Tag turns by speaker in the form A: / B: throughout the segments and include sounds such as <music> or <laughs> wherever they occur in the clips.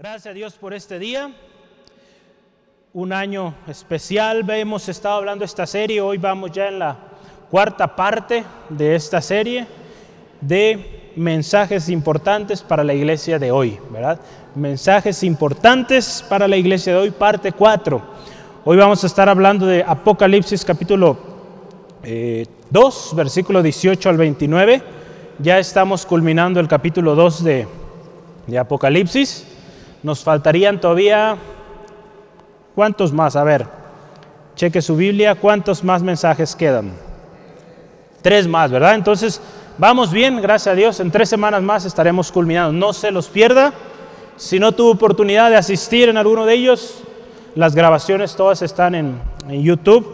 A: Gracias a Dios por este día, un año especial. Hemos estado hablando esta serie, hoy vamos ya en la cuarta parte de esta serie de mensajes importantes para la iglesia de hoy, ¿verdad? Mensajes importantes para la iglesia de hoy, parte 4. Hoy vamos a estar hablando de Apocalipsis capítulo 2, eh, versículo 18 al 29. Ya estamos culminando el capítulo 2 de, de Apocalipsis. Nos faltarían todavía, ¿cuántos más? A ver, cheque su Biblia, ¿cuántos más mensajes quedan? Tres más, ¿verdad? Entonces, vamos bien, gracias a Dios. En tres semanas más estaremos culminando. No se los pierda. Si no tuvo oportunidad de asistir en alguno de ellos, las grabaciones todas están en, en YouTube.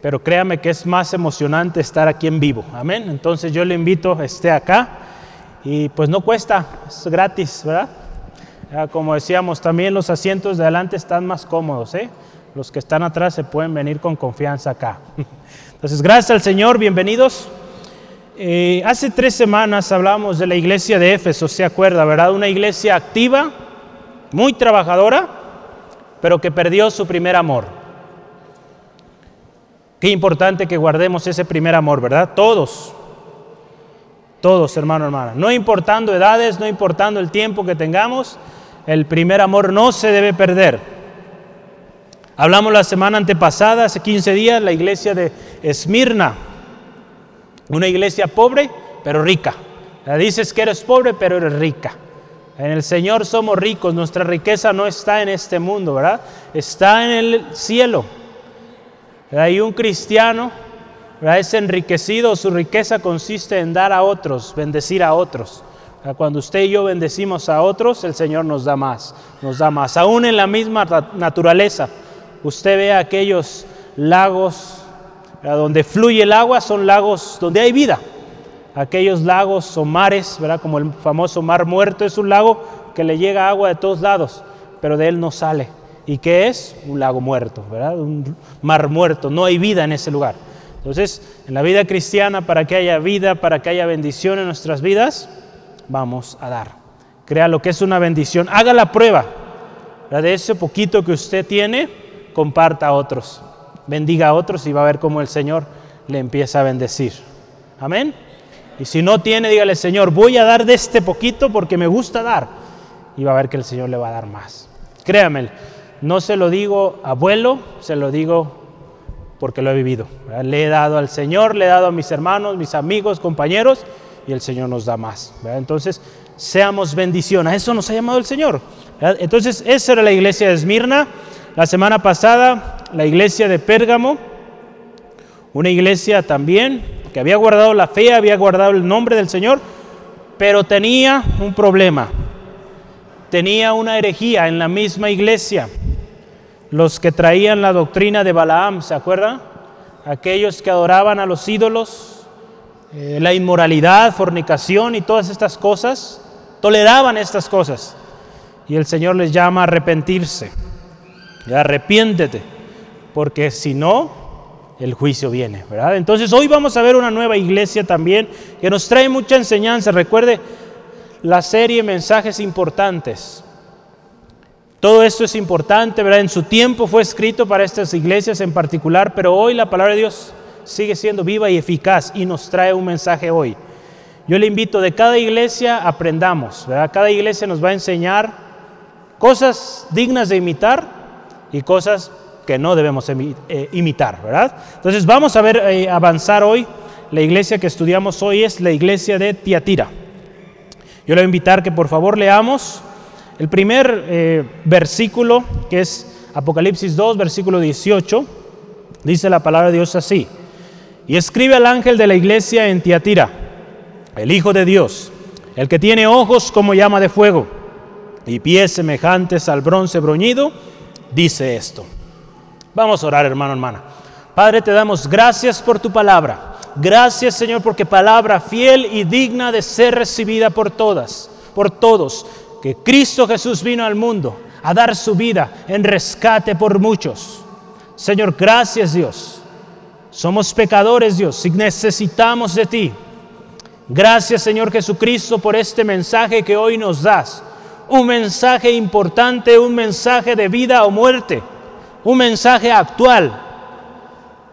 A: Pero créame que es más emocionante estar aquí en vivo. Amén. Entonces yo le invito, esté acá. Y pues no cuesta, es gratis, ¿verdad? Como decíamos, también los asientos de adelante están más cómodos, ¿eh? Los que están atrás se pueden venir con confianza acá. <laughs> Entonces, gracias al Señor, bienvenidos. Eh, hace tres semanas hablamos de la iglesia de Éfeso, ¿se acuerda, verdad? Una iglesia activa, muy trabajadora, pero que perdió su primer amor. Qué importante que guardemos ese primer amor, ¿verdad? Todos, todos, hermano, hermana. No importando edades, no importando el tiempo que tengamos, el primer amor no se debe perder. Hablamos la semana antepasada, hace 15 días, la iglesia de Esmirna, una iglesia pobre pero rica. Dices que eres pobre pero eres rica. En el Señor somos ricos, nuestra riqueza no está en este mundo, ¿verdad? Está en el cielo. Hay un cristiano, ¿verdad? es enriquecido, su riqueza consiste en dar a otros, bendecir a otros. Cuando usted y yo bendecimos a otros, el Señor nos da más, nos da más. Aún en la misma naturaleza, usted ve aquellos lagos donde fluye el agua, son lagos donde hay vida. Aquellos lagos o mares, ¿verdad? como el famoso mar muerto, es un lago que le llega agua de todos lados, pero de él no sale. ¿Y qué es? Un lago muerto, ¿verdad? un mar muerto, no hay vida en ese lugar. Entonces, en la vida cristiana, para que haya vida, para que haya bendición en nuestras vidas, vamos a dar. Crea lo que es una bendición. Haga la prueba. De ese poquito que usted tiene, comparta a otros. Bendiga a otros y va a ver cómo el Señor le empieza a bendecir. Amén. Y si no tiene, dígale, Señor, voy a dar de este poquito porque me gusta dar. Y va a ver que el Señor le va a dar más. Créame, no se lo digo abuelo, se lo digo porque lo he vivido. Le he dado al Señor, le he dado a mis hermanos, mis amigos, compañeros y el Señor nos da más. Entonces, seamos bendición. A eso nos ha llamado el Señor. Entonces, esa era la iglesia de Esmirna. La semana pasada, la iglesia de Pérgamo, una iglesia también que había guardado la fe, había guardado el nombre del Señor, pero tenía un problema. Tenía una herejía en la misma iglesia. Los que traían la doctrina de Balaam, ¿se acuerdan? Aquellos que adoraban a los ídolos, eh, la inmoralidad, fornicación y todas estas cosas, toleraban estas cosas. Y el Señor les llama a arrepentirse. Y arrepiéntete, porque si no, el juicio viene, ¿verdad? Entonces hoy vamos a ver una nueva iglesia también que nos trae mucha enseñanza. Recuerde la serie Mensajes Importantes. Todo esto es importante, ¿verdad? En su tiempo fue escrito para estas iglesias en particular, pero hoy la palabra de Dios sigue siendo viva y eficaz y nos trae un mensaje hoy. Yo le invito de cada iglesia aprendamos, ¿verdad? Cada iglesia nos va a enseñar cosas dignas de imitar y cosas que no debemos eh, imitar, ¿verdad? Entonces vamos a ver eh, avanzar hoy. La iglesia que estudiamos hoy es la iglesia de Tiatira. Yo le voy a invitar que por favor leamos el primer eh, versículo, que es Apocalipsis 2, versículo 18. Dice la palabra de Dios así. Y escribe al ángel de la iglesia en Tiatira, el Hijo de Dios, el que tiene ojos como llama de fuego y pies semejantes al bronce broñido, dice esto. Vamos a orar, hermano, hermana. Padre, te damos gracias por tu palabra. Gracias, Señor, porque palabra fiel y digna de ser recibida por todas, por todos, que Cristo Jesús vino al mundo a dar su vida en rescate por muchos. Señor, gracias Dios somos pecadores, Dios, y necesitamos de ti. Gracias, Señor Jesucristo, por este mensaje que hoy nos das. un mensaje importante, un mensaje de vida o muerte, un mensaje actual.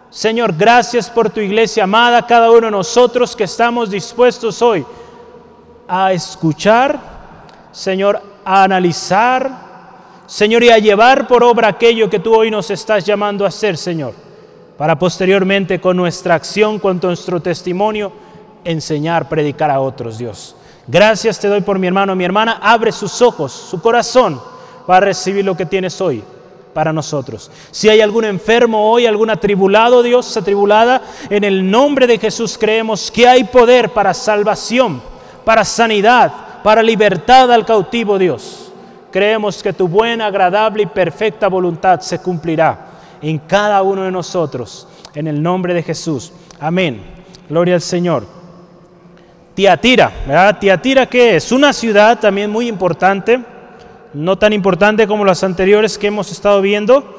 A: Señor, gracias por tu iglesia amada, cada uno de nosotros que estamos dispuestos hoy a escuchar, Señor, a analizar, Señor, y a llevar por obra aquello que tú hoy nos estás llamando a hacer, Señor, para posteriormente con nuestra acción, con nuestro testimonio, enseñar, predicar a otros, Dios. Gracias te doy por mi hermano, mi hermana, abre sus ojos, su corazón, para recibir lo que tienes hoy para nosotros. Si hay algún enfermo hoy, algún atribulado, Dios, atribulada, en el nombre de Jesús creemos que hay poder para salvación, para sanidad, para libertad al cautivo, Dios. Creemos que tu buena, agradable y perfecta voluntad se cumplirá en cada uno de nosotros, en el nombre de Jesús. Amén. Gloria al Señor. Tiatira, ¿verdad? Tiatira que es una ciudad también muy importante, no tan importante como las anteriores que hemos estado viendo.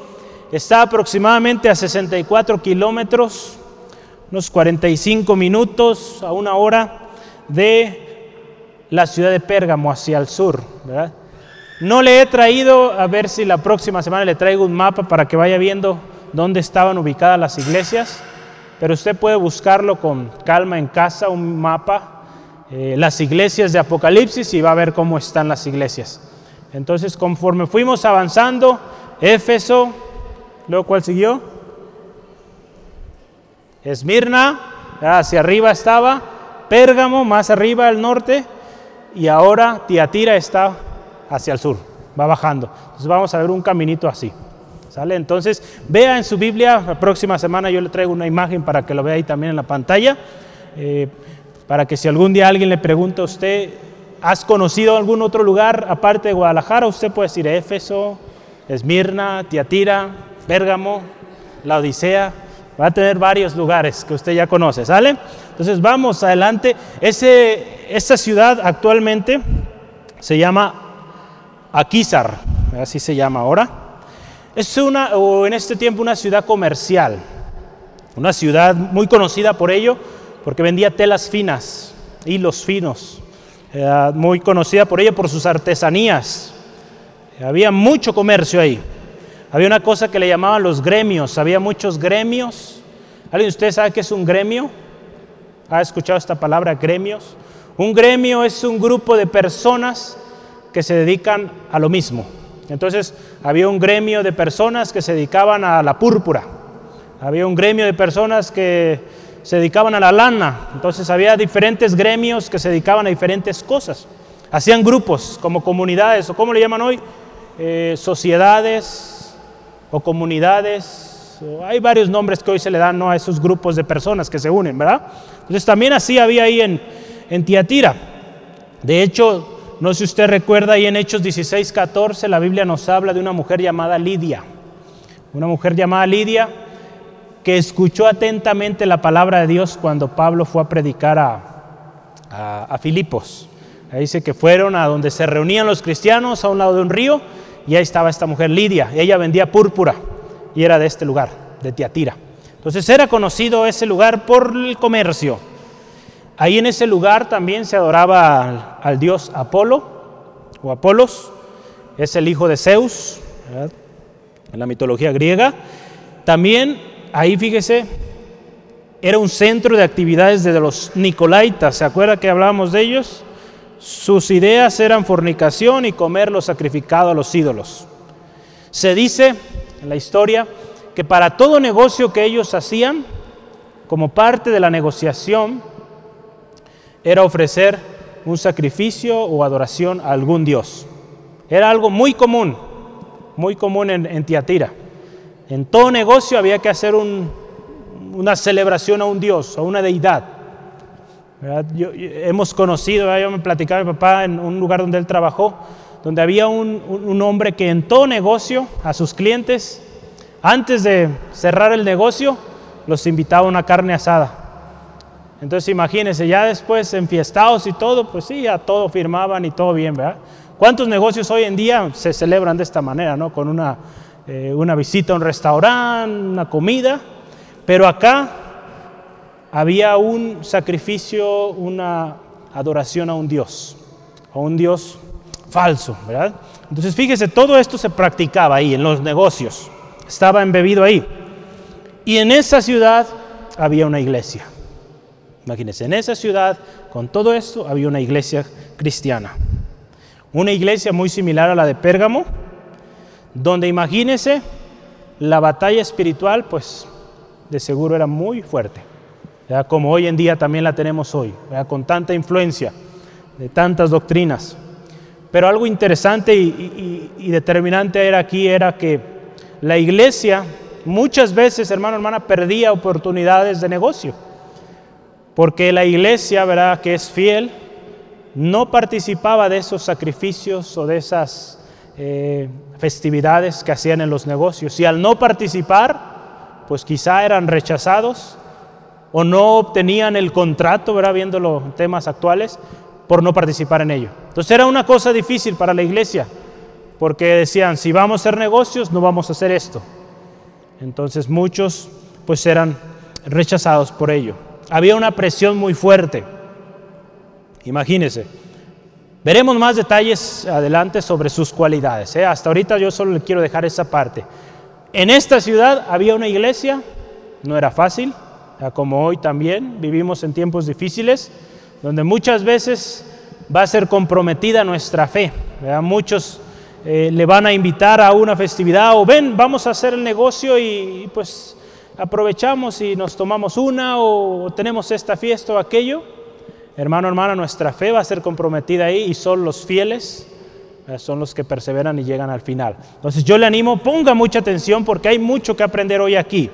A: Está aproximadamente a 64 kilómetros, unos 45 minutos a una hora de la ciudad de Pérgamo hacia el sur. ¿verdad? No le he traído, a ver si la próxima semana le traigo un mapa para que vaya viendo dónde estaban ubicadas las iglesias, pero usted puede buscarlo con calma en casa, un mapa, eh, las iglesias de Apocalipsis y va a ver cómo están las iglesias. Entonces, conforme fuimos avanzando, Éfeso, luego cuál siguió? Esmirna, hacia arriba estaba, Pérgamo, más arriba al norte, y ahora Tiatira está hacia el sur, va bajando. Entonces vamos a ver un caminito así. ¿Sale? Entonces, vea en su Biblia, la próxima semana yo le traigo una imagen para que lo vea ahí también en la pantalla, eh, para que si algún día alguien le pregunta a usted, ¿has conocido algún otro lugar aparte de Guadalajara? Usted puede decir Éfeso, Esmirna, Tiatira, Pérgamo, la Odisea, va a tener varios lugares que usted ya conoce, ¿sale? Entonces vamos adelante. Ese, esta ciudad actualmente se llama Aquízar, así se llama ahora. Es una, o en este tiempo una ciudad comercial, una ciudad muy conocida por ello, porque vendía telas finas, hilos finos, muy conocida por ello por sus artesanías. Había mucho comercio ahí. Había una cosa que le llamaban los gremios, había muchos gremios. ¿Alguien de ustedes sabe qué es un gremio? ¿Ha escuchado esta palabra, gremios? Un gremio es un grupo de personas que se dedican a lo mismo. Entonces había un gremio de personas que se dedicaban a la púrpura, había un gremio de personas que se dedicaban a la lana, entonces había diferentes gremios que se dedicaban a diferentes cosas. Hacían grupos como comunidades, o como le llaman hoy, eh, sociedades o comunidades. Hay varios nombres que hoy se le dan ¿no? a esos grupos de personas que se unen, ¿verdad? Entonces también así había ahí en, en Tiatira. De hecho, no sé si usted recuerda ahí en Hechos 16, 14, la Biblia nos habla de una mujer llamada Lidia. Una mujer llamada Lidia que escuchó atentamente la palabra de Dios cuando Pablo fue a predicar a, a, Filipos. Dice que fueron a donde se reunían los cristianos a un lado de un río y ahí estaba esta mujer Lidia. Ella vendía púrpura y era de este lugar, de Tiatira. Entonces era conocido ese lugar por el comercio. Ahí en ese lugar también se adoraba al, dios Apolo o Apolos, es el hijo de Zeus, en la mitología griega. También ahí fíjese, era un centro de actividades de los Nicolaitas, ¿se acuerda que hablábamos de ellos? Sus ideas eran fornicación y comer lo sacrificado a los ídolos. Se dice en la historia que para todo negocio que ellos hacían, como parte de la negociación, era ofrecer un sacrificio o adoración a algún dios. Era algo muy común, muy común en, Tiatira. En todo negocio había que hacer una celebración a un dios, a una deidad. hemos conocido, yo me platicaba mi papá en un lugar donde él trabajó, donde había un, un hombre que en todo negocio a sus clientes, antes de cerrar el negocio, los invitaba a una carne asada. Entonces imagínense, ya después enfiestados y todo, pues sí, ya todo firmaban y todo bien, ¿verdad? ¿Cuántos negocios hoy en día se celebran de esta manera, ¿no? Con una, eh, una visita a un restaurante, una comida, pero acá había un sacrificio, una adoración a un Dios, a un Dios falso, ¿verdad? Entonces fíjese, todo esto se practicaba ahí, en los negocios, estaba embebido ahí. Y en esa ciudad había una iglesia. Imagínense, en esa ciudad, con todo esto, había una iglesia cristiana. Una iglesia muy similar a la de Pérgamo, donde imagínense, la batalla espiritual, pues de seguro era muy fuerte, como hoy en día también la tenemos hoy, con tanta influencia de tantas doctrinas. Pero algo interesante y, determinante era aquí era que la iglesia muchas veces, hermano, hermana, perdía oportunidades de negocio. Porque la iglesia, ¿verdad?, que es fiel, no participaba de esos sacrificios o de esas eh, festividades que hacían en los negocios. Y al no participar, pues quizá eran rechazados o no obtenían el contrato, ¿verdad?, viendo los temas actuales, por no participar en ello. Entonces era una cosa difícil para la iglesia, porque decían, si vamos a hacer negocios, no vamos a hacer esto. Entonces muchos pues eran rechazados por ello. Había una presión muy fuerte. Imagínense. Veremos más detalles adelante sobre sus cualidades. ¿eh? Hasta ahorita yo solo le quiero dejar esa parte. En esta ciudad había una iglesia, no era fácil, como hoy también, vivimos en tiempos difíciles donde muchas veces va a ser comprometida nuestra fe. Muchos eh, le van a invitar a una festividad o ven, vamos a hacer el negocio y, pues aprovechamos y nos tomamos una o tenemos esta fiesta o aquello. Hermano, hermana, nuestra fe va a ser comprometida ahí y son los fieles, son los que perseveran y llegan al final. Entonces yo le animo, ponga mucha atención porque hay mucho que aprender hoy aquí.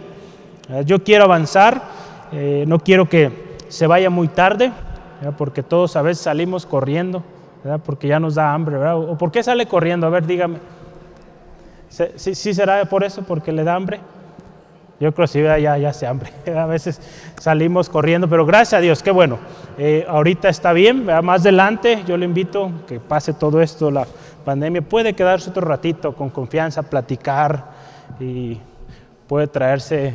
A: Yo quiero avanzar, eh, no quiero que se vaya muy tarde porque todos a veces salimos corriendo, porque ya nos da hambre, ¿O por qué sale corriendo? A ver, dígame. ¿Sí, sí será por eso, porque le da hambre? Yo creo que sí, ya, ya hace hambre. <laughs> A veces salimos corriendo, pero gracias a Dios, qué bueno. Eh, ahorita está bien, más adelante yo le invito que pase todo esto, la pandemia, puede quedarse otro ratito con confianza, platicar y puede traerse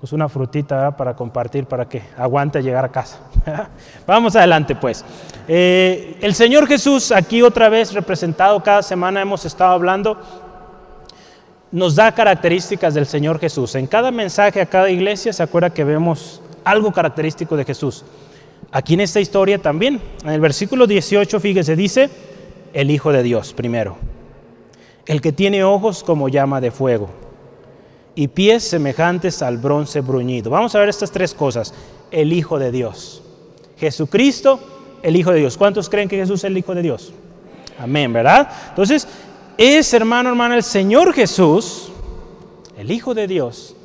A: pues una frutita para compartir, para que aguante llegar a casa. <laughs> Vamos adelante pues. Eh, el Señor Jesús, aquí otra vez representado, cada semana hemos estado hablando, nos da características del Señor Jesús. En cada mensaje a cada iglesia se acuerda que vemos algo característico de Jesús. Aquí en esta historia también, en el versículo 18, fíjese, dice, el Hijo de Dios primero, el que tiene ojos como llama de fuego y pies semejantes al bronce bruñido. Vamos a ver estas tres cosas. El Hijo de Dios. Jesucristo, el Hijo de Dios. ¿Cuántos creen que Jesús es el Hijo de Dios? Amén, ¿verdad? Entonces, es hermano, hermana, el Señor Jesús, el Hijo de Dios,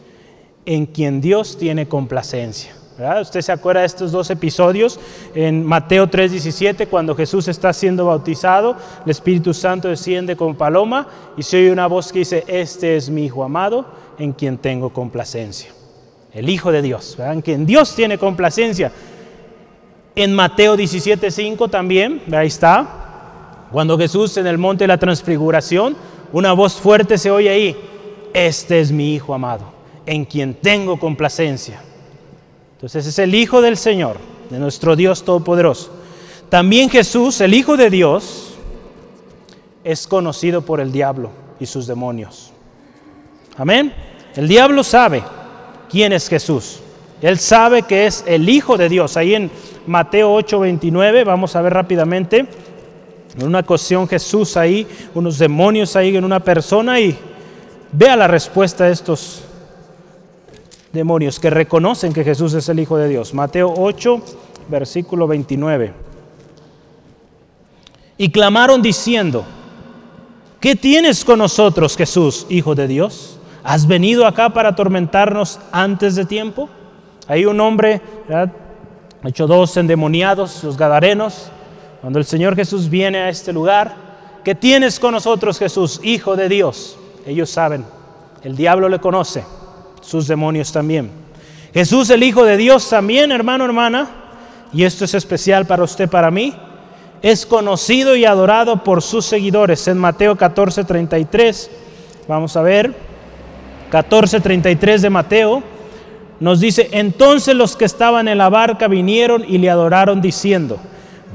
A: en quien Dios tiene complacencia. Usted se acuerda de estos dos episodios en Mateo 3:17, cuando Jesús está siendo bautizado, el Espíritu Santo desciende con paloma y se oye una voz que dice, este es mi Hijo amado, en quien tengo complacencia. El Hijo de Dios, en quien Dios tiene complacencia. En Mateo 17:5 también, ahí está, cuando Jesús en el monte de la transfiguración, una voz fuerte se oye ahí, este es mi Hijo amado, en quien tengo complacencia. Entonces es el Hijo del Señor, de nuestro Dios Todopoderoso. También Jesús, el Hijo de Dios, es conocido por el diablo y sus demonios. Amén. El diablo sabe quién es Jesús. Él sabe que es el Hijo de Dios. Ahí en Mateo 8, 29, vamos a ver rápidamente. En una ocasión Jesús ahí, unos demonios ahí en una persona y vea la respuesta de estos demonios que reconocen que Jesús es el Hijo de Dios. Mateo 8, versículo 29. Y clamaron diciendo, ¿qué tienes con nosotros, Jesús, Hijo de Dios? ¿Has venido acá para atormentarnos antes de tiempo? Hay un hombre, ¿verdad? hecho dos endemoniados, los gadarenos, cuando el Señor Jesús viene a este lugar, ¿qué tienes con nosotros, Jesús, Hijo de Dios? Ellos saben, el diablo le conoce sus demonios también. Jesús, el Hijo de Dios, también, hermano, hermana, y esto es especial para usted, para mí, es conocido y adorado por sus seguidores. En Mateo 14, 33, vamos a ver, 14, 33 de Mateo, nos dice, entonces los que estaban en la barca vinieron y le adoraron diciendo,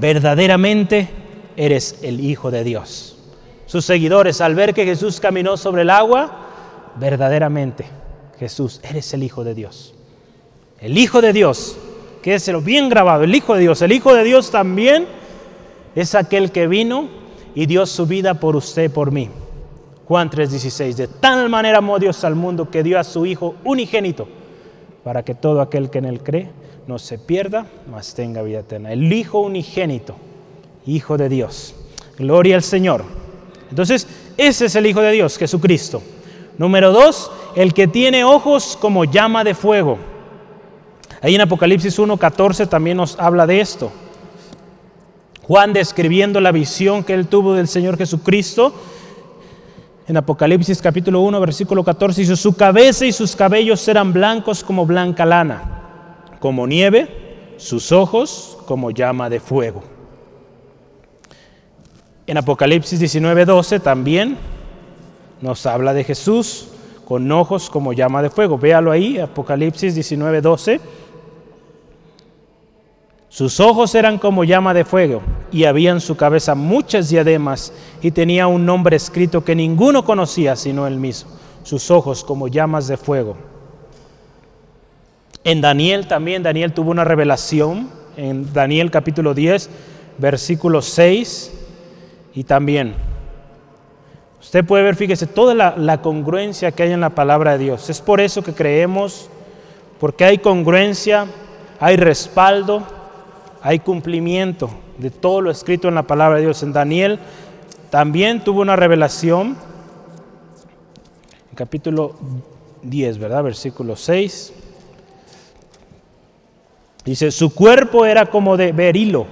A: verdaderamente eres el Hijo de Dios. Sus seguidores, al ver que Jesús caminó sobre el agua, verdaderamente, Jesús, eres el Hijo de Dios. El Hijo de Dios, que es lo bien grabado, el Hijo de Dios. El Hijo de Dios también es aquel que vino y dio su vida por usted, por mí. Juan 3:16, de tal manera amó Dios al mundo que dio a su Hijo unigénito, para que todo aquel que en él cree no se pierda, mas tenga vida eterna. El Hijo unigénito, Hijo de Dios. Gloria al Señor. Entonces, ese es el Hijo de Dios, Jesucristo. Número dos, el que tiene ojos como llama de fuego. Ahí en Apocalipsis 1.14 también nos habla de esto. Juan describiendo la visión que él tuvo del Señor Jesucristo, en Apocalipsis capítulo 1, versículo 14, dice, su cabeza y sus cabellos eran blancos como blanca lana, como nieve, sus ojos como llama de fuego. En Apocalipsis 19, 12 también nos habla de Jesús con ojos como llama de fuego. Véalo ahí, Apocalipsis 19, 12. Sus ojos eran como llama de fuego y había en su cabeza muchas diademas y tenía un nombre escrito que ninguno conocía sino él mismo. Sus ojos como llamas de fuego. En Daniel también, Daniel tuvo una revelación en Daniel capítulo 10, versículo 6 y también. Usted puede ver, fíjese, toda la, la congruencia que hay en la palabra de Dios. Es por eso que creemos, porque hay congruencia, hay respaldo hay cumplimiento de todo lo escrito en la palabra de Dios. En Daniel también tuvo una revelación, en capítulo 10, ¿verdad? Versículo 6. Dice, su cuerpo era como de berilo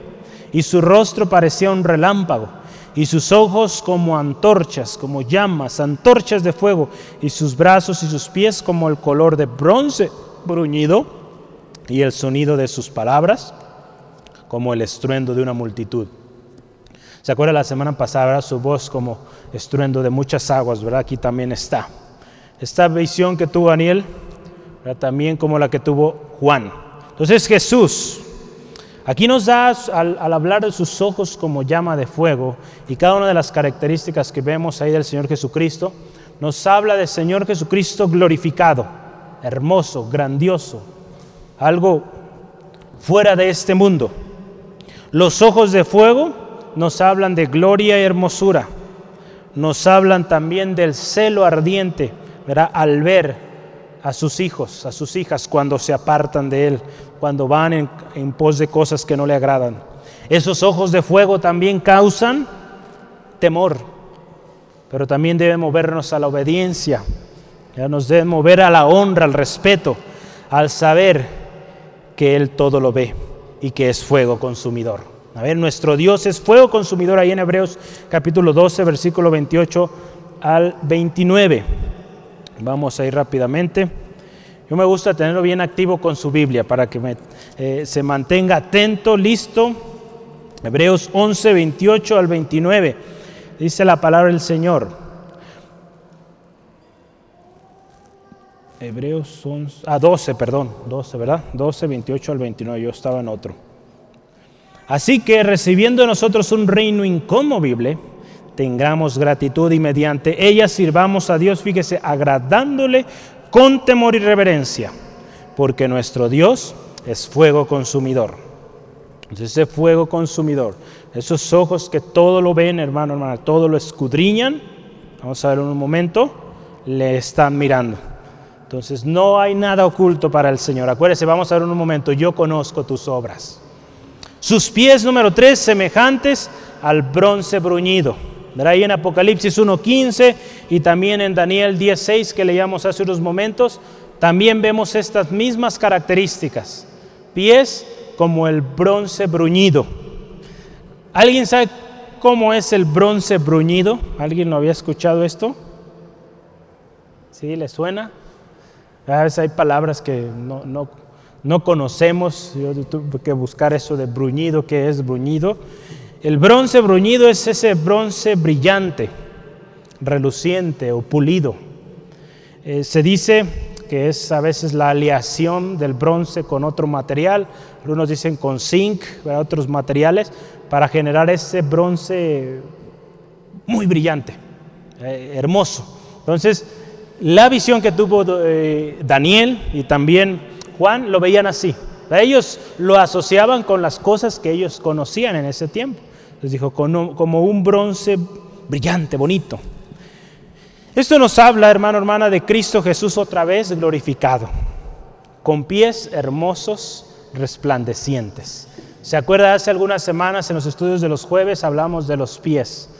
A: y su rostro parecía un relámpago y sus ojos como antorchas, como llamas, antorchas de fuego y sus brazos y sus pies como el color de bronce bruñido y el sonido de sus palabras como el estruendo de una multitud. ¿Se acuerda la semana pasada, su voz como estruendo de muchas aguas, ¿verdad? Aquí también está. Esta visión que tuvo Daniel, también como la que tuvo Juan. Entonces Jesús, aquí nos da, al, al, hablar de sus ojos como llama de fuego, y cada una de las características que vemos ahí del Señor Jesucristo, nos habla del Señor Jesucristo glorificado, hermoso, grandioso, algo fuera de este mundo. Los ojos de fuego nos hablan de gloria y hermosura. Nos hablan también del celo ardiente, ¿verdad? Al ver a sus hijos, a sus hijas cuando se apartan de Él, cuando van en, en pos de cosas que no le agradan. Esos ojos de fuego también causan temor, pero también deben movernos a la obediencia, ya nos deben mover a la honra, al respeto, al saber que Él todo lo ve y que es fuego consumidor. A ver, nuestro Dios es fuego consumidor ahí en Hebreos capítulo 12, versículo 28 al 29. Vamos a ir rápidamente. Yo me gusta tenerlo bien activo con su Biblia para que eh, se mantenga atento, listo. Hebreos 11, 28 al 29. Dice la palabra del Señor. Hebreos 11, ah, 12, perdón, 12, ¿verdad? 12, 28 al 29, yo estaba en otro. Así que recibiendo nosotros un reino inconmovible, tengamos gratitud y mediante ella sirvamos a Dios, fíjese, agradándole con temor y reverencia, porque nuestro Dios es fuego consumidor. Ese fuego consumidor, esos ojos que todo lo ven, hermano, hermana, todo lo escudriñan, vamos a ver en un momento, le están mirando. Entonces no hay nada oculto para el Señor. Acuérdese, vamos a ver un momento, yo conozco tus obras. Sus pies, número tres, semejantes al bronce bruñido. Verá ahí en Apocalipsis 1.15 y también en Daniel 10.6 que leíamos hace unos momentos, también vemos estas mismas características. Pies como el bronce bruñido. ¿Alguien sabe cómo es el bronce bruñido? ¿Alguien lo había escuchado esto? ¿Sí? ¿Le suena? A veces hay palabras que no, no, no conocemos, yo tuve que buscar eso de bruñido, ¿qué es bruñido? El bronce bruñido es ese bronce brillante, reluciente o pulido. Eh, se dice que es a veces la aleación del bronce con otro material, algunos dicen con zinc, otros materiales, para generar ese bronce muy brillante, eh, hermoso. Entonces, la visión que tuvo eh, Daniel y también Juan lo veían así. Ellos lo asociaban con las cosas que ellos conocían en ese tiempo. Les dijo, como un bronce brillante, bonito. Esto nos habla, hermano, hermana, de Cristo Jesús otra vez glorificado, con pies hermosos, resplandecientes. ¿Se acuerda hace algunas semanas en los estudios de los jueves hablamos de los pies,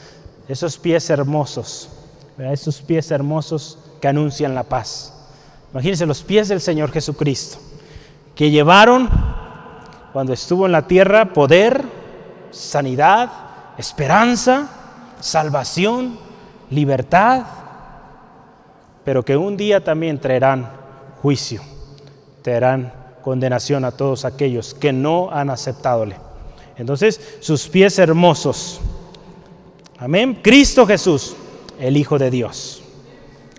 A: esos pies hermosos, esos pies hermosos que anuncian la paz? Imagínense los pies del Señor Jesucristo, que llevaron cuando estuvo en la tierra poder, sanidad, esperanza, salvación, libertad, pero que un día también traerán juicio, traerán condenación a todos aquellos que no han aceptadole. Entonces, sus pies hermosos. Amén. Cristo Jesús, el Hijo de Dios.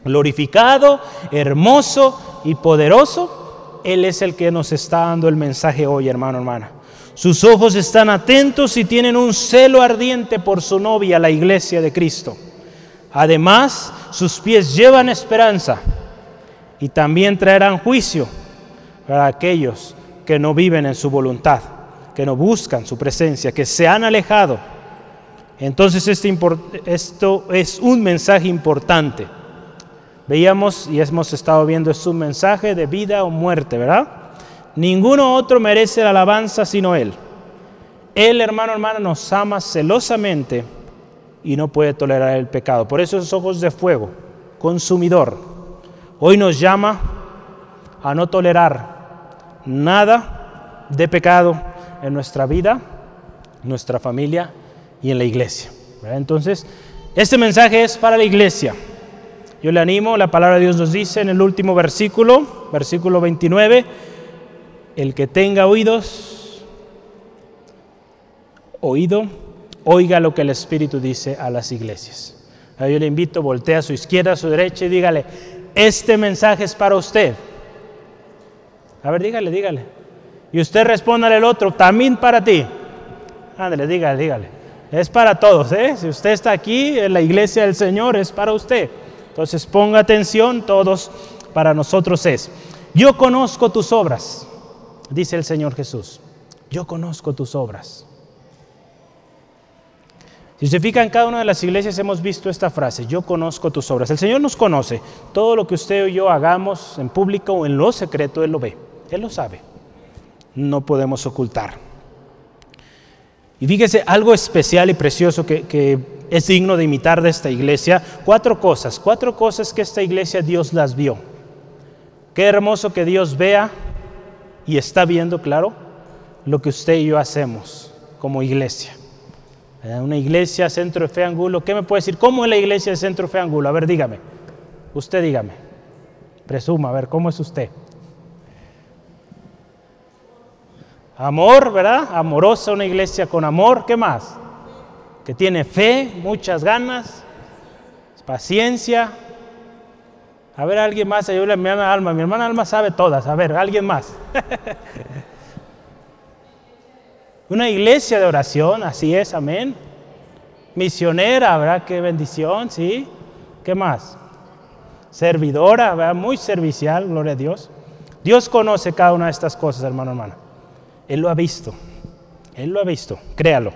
A: Glorificado, hermoso y poderoso, Él es el que nos está dando el mensaje hoy, hermano, hermana. Sus ojos están atentos y tienen un celo ardiente por su novia, la iglesia de Cristo. Además, sus pies llevan esperanza y también traerán juicio para aquellos que no viven en su voluntad, que no buscan su presencia, que se han alejado. Entonces este esto es un mensaje importante. Veíamos y hemos estado viendo, es un mensaje de vida o muerte, ¿verdad? Ninguno otro merece la alabanza sino Él. Él, hermano, hermana, nos ama celosamente y no puede tolerar el pecado. Por eso esos ojos de fuego, consumidor, hoy nos llama a no tolerar nada de pecado en nuestra vida, nuestra familia y en la iglesia. Entonces, este mensaje es para la iglesia. Yo le animo, la palabra de Dios nos dice en el último versículo, versículo 29, el que tenga oídos, oído, oiga lo que el Espíritu dice a las iglesias. Yo le invito, voltea a su izquierda, a su derecha y dígale, este mensaje es para usted. A ver, dígale, dígale. Y usted responda al otro, también para ti. Ándale, dígale, dígale. Es para todos, ¿eh? Si usted está aquí en la iglesia del Señor, es para usted. Entonces ponga atención, todos para nosotros es. Yo conozco tus obras, dice el Señor Jesús. Yo conozco tus obras. Si se fija en cada una de las iglesias hemos visto esta frase, yo conozco tus obras. El Señor nos conoce. Todo lo que usted y yo hagamos en público o en lo secreto, Él lo ve. Él lo sabe. No podemos ocultar. Y fíjese algo especial y precioso que, es digno de imitar de esta iglesia. Cuatro cosas, cuatro cosas que esta iglesia Dios las vio. Qué hermoso que Dios vea y está viendo, claro, lo que usted y yo hacemos como iglesia. Eh, una iglesia centro de fe angulo. ¿Qué me puede decir? ¿Cómo es la iglesia de centro fe angulo? A ver, dígame. Usted dígame. Presuma, a ver, ¿cómo es usted? Amor, ¿verdad? Amorosa, una iglesia con amor. ¿Qué más? Que tiene fe, muchas ganas, paciencia. A ver, alguien más, ayúdale a mi hermana Alma. Mi hermana Alma sabe todas. A ver, alguien más. <laughs> una iglesia de oración, así es, amén. Misionera, ¿verdad? Qué bendición, sí. ¿Qué más? Servidora, ¿verdad? Muy servicial, gloria a Dios. Dios conoce cada una de estas cosas, hermano, hermana. Él lo ha visto. Él lo ha visto, créalo.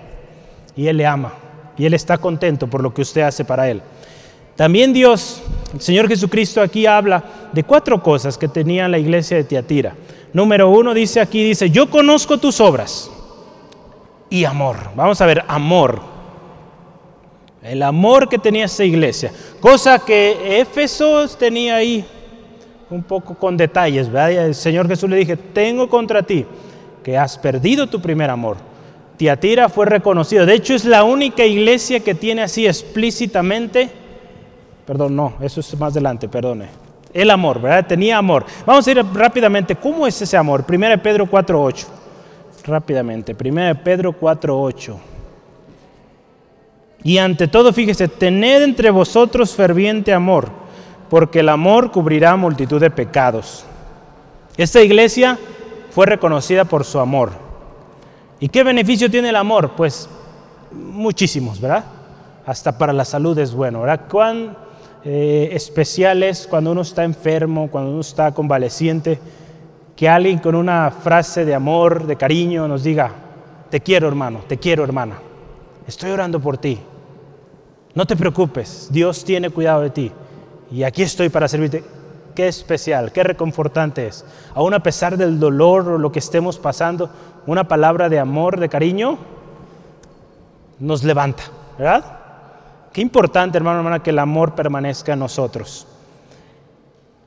A: Y Él le ama. Y Él está contento por lo que usted hace para Él. También Dios, el Señor Jesucristo aquí habla de cuatro cosas que tenía la iglesia de Tiatira. Número uno dice aquí, dice, yo conozco tus obras y amor. Vamos a ver, amor. El amor que tenía esa iglesia. Cosa que Éfeso tenía ahí un poco con detalles. ¿verdad? El Señor Jesús le dije, tengo contra ti que has perdido tu primer amor. Tiatira fue reconocido. De hecho, es la única iglesia que tiene así explícitamente, perdón, no, eso es más adelante, perdone. El amor, ¿verdad? Tenía amor. Vamos a ir rápidamente. ¿Cómo es ese amor? 1 Pedro 4.8. Rápidamente. 1 Pedro 4.8. Y ante todo, fíjese, tened entre vosotros ferviente amor, porque el amor cubrirá multitud de pecados. Esta iglesia fue reconocida por su amor. ¿Y qué beneficio tiene el amor? Pues muchísimos, ¿verdad? Hasta para la salud es bueno, ¿verdad? Cuán eh, especial es cuando uno está enfermo, cuando uno está convaleciente, que alguien con una frase de amor, de cariño, nos diga, te quiero hermano, te quiero hermana, estoy orando por ti, no te preocupes, Dios tiene cuidado de ti y aquí estoy para servirte. Qué especial, qué reconfortante es. Aún a pesar del dolor o lo que estemos pasando, una palabra de amor, de cariño, nos levanta, ¿verdad? Qué importante, hermano, hermana, que el amor permanezca en nosotros.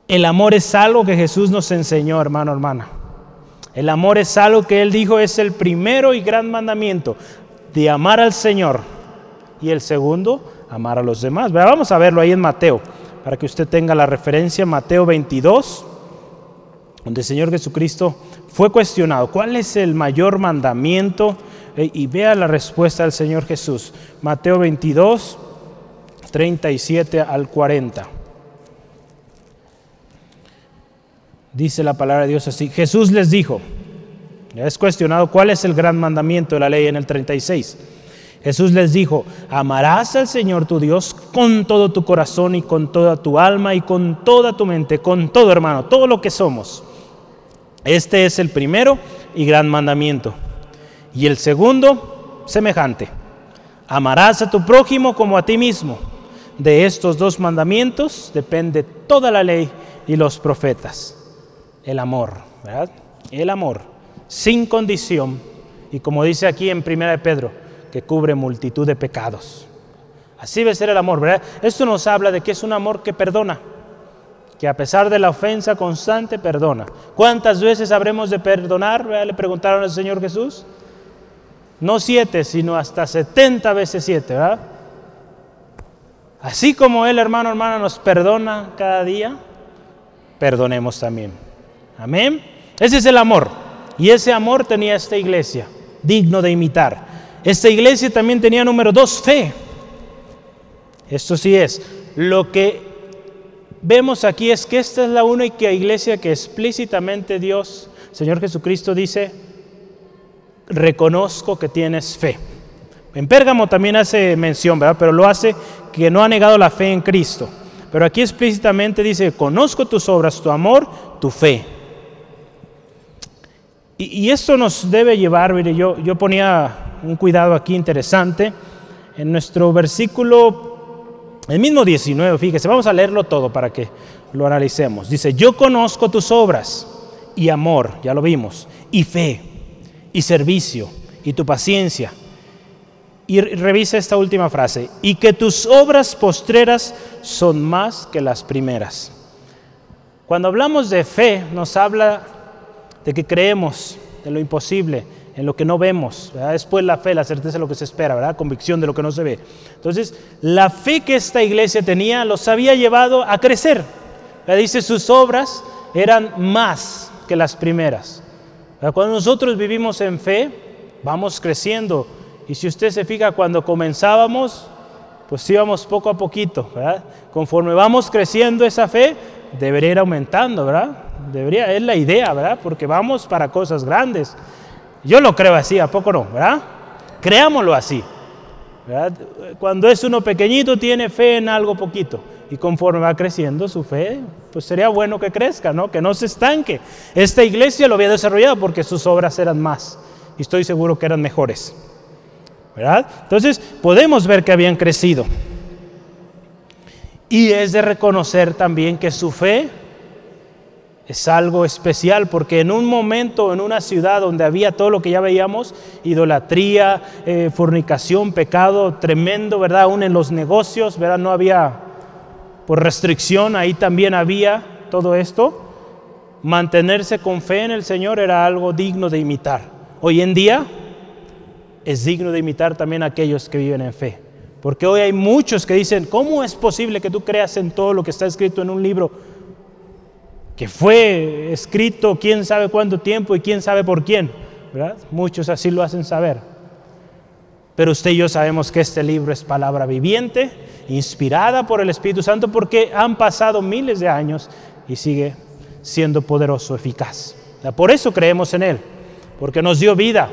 A: El amor es algo que Jesús nos enseñó, hermano, hermana. El amor es algo que Él dijo es el primero y gran mandamiento de amar al Señor. Y el segundo, amar a los demás. Vamos a verlo ahí en Mateo, para que usted tenga la referencia, Mateo 22, donde el Señor Jesucristo fue cuestionado. ¿Cuál es el mayor mandamiento? Eh, y vea la respuesta del Señor Jesús. Mateo 22, 37 al 40. Dice la palabra de Dios así. Jesús les dijo, es cuestionado cuál es el gran mandamiento de la ley en el 36. Jesús les dijo, amarás al Señor tu Dios con todo tu corazón y con toda tu alma y con toda tu mente, con todo hermano, todo lo que somos. Este es el primero y gran mandamiento. Y el segundo, semejante. Amarás a tu prójimo como a ti mismo. De estos dos mandamientos depende toda la ley y los profetas el amor, ¿verdad? El amor, sin condición, y como dice aquí en Primera de Pedro, que cubre multitud de pecados. Así debe ser el amor, ¿verdad? Esto nos habla de que es un amor que perdona, que a pesar de la ofensa constante perdona. ¿Cuántas veces habremos de perdonar? Le preguntaron al Señor Jesús. No siete, sino hasta setenta veces siete, ¿verdad? Así como Él, hermano, hermana, nos perdona cada día, perdonemos también. Amén. Ese es el amor. Y ese amor tenía esta iglesia, digno de imitar. Esta iglesia también tenía número dos, fe. Esto sí es. Lo que vemos aquí es que esta es la única iglesia que explícitamente Dios, Señor Jesucristo, dice, reconozco que tienes fe. En Pérgamo también hace mención, ¿verdad? Pero lo hace que no ha negado la fe en Cristo. Pero aquí explícitamente dice, conozco tus obras, tu amor, tu fe. Y, esto nos debe llevar, mire, yo, yo ponía un cuidado aquí interesante. En nuestro versículo, el mismo 19, fíjese, vamos a leerlo todo para que lo analicemos. Dice, yo conozco tus obras y amor, ya lo vimos, y fe, y servicio, y tu paciencia. Y revisa esta última frase, y que tus obras postreras son más que las primeras. Cuando hablamos de fe, nos habla de que creemos en lo imposible, en lo que no vemos. Después la fe, la certeza de lo que se espera, ¿verdad? convicción de lo que no se ve. Entonces, la fe que esta iglesia tenía los había llevado a crecer. Dice, sus obras eran más que las primeras. Cuando nosotros vivimos en fe, vamos creciendo. Y si usted se fija, cuando comenzábamos, pues íbamos poco a poquito, ¿verdad? Conforme vamos creciendo esa fe, debería ir aumentando, ¿verdad? Debería, es la idea, ¿verdad? Porque vamos para cosas grandes. Yo lo creo así, ¿a poco no? ¿Verdad? Creámoslo así. Cuando es uno pequeñito tiene fe en algo poquito y conforme va creciendo su fe, pues sería bueno que crezca, ¿no? Que no se estanque. Esta iglesia lo había desarrollado porque sus obras eran más y estoy seguro que eran mejores. ¿Verdad? Entonces podemos ver que habían crecido. Y es de reconocer también que su fe es algo especial porque en un momento, en una ciudad donde había todo lo que ya veíamos, idolatría, eh, fornicación, pecado tremendo, ¿verdad? Aún en los negocios, ¿verdad? No había, por restricción, ahí también había todo esto. Mantenerse con fe en el Señor era algo digno de imitar. Hoy en día es digno de imitar también aquellos que viven en fe. Porque hoy hay muchos que dicen, ¿cómo es posible que tú creas en todo lo que está escrito en un libro que fue escrito quién sabe cuánto tiempo y quién sabe por quién? Muchos así lo hacen saber. Pero usted y yo sabemos que este libro es palabra viviente, inspirada por el Espíritu Santo, porque han pasado miles de años y sigue siendo poderoso, eficaz. Por eso creemos en Él, porque nos dio vida,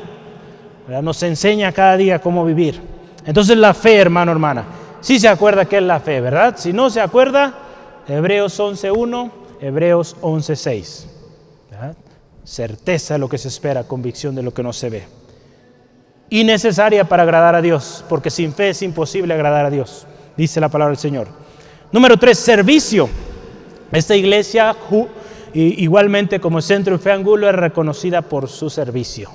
A: nos enseña cada día cómo vivir. Entonces la fe, hermano, hermana. Sí se acuerda que es la fe, ¿verdad? Si no se acuerda, Hebreos 11.1, Hebreos 11.6. Certeza de lo que se espera, convicción de lo que no se ve. Y necesaria para agradar a Dios, porque sin fe es imposible agradar a Dios, dice la palabra del Señor. Número tres, servicio. Esta iglesia, igualmente como centro y fe angulo, es reconocida por su servicio.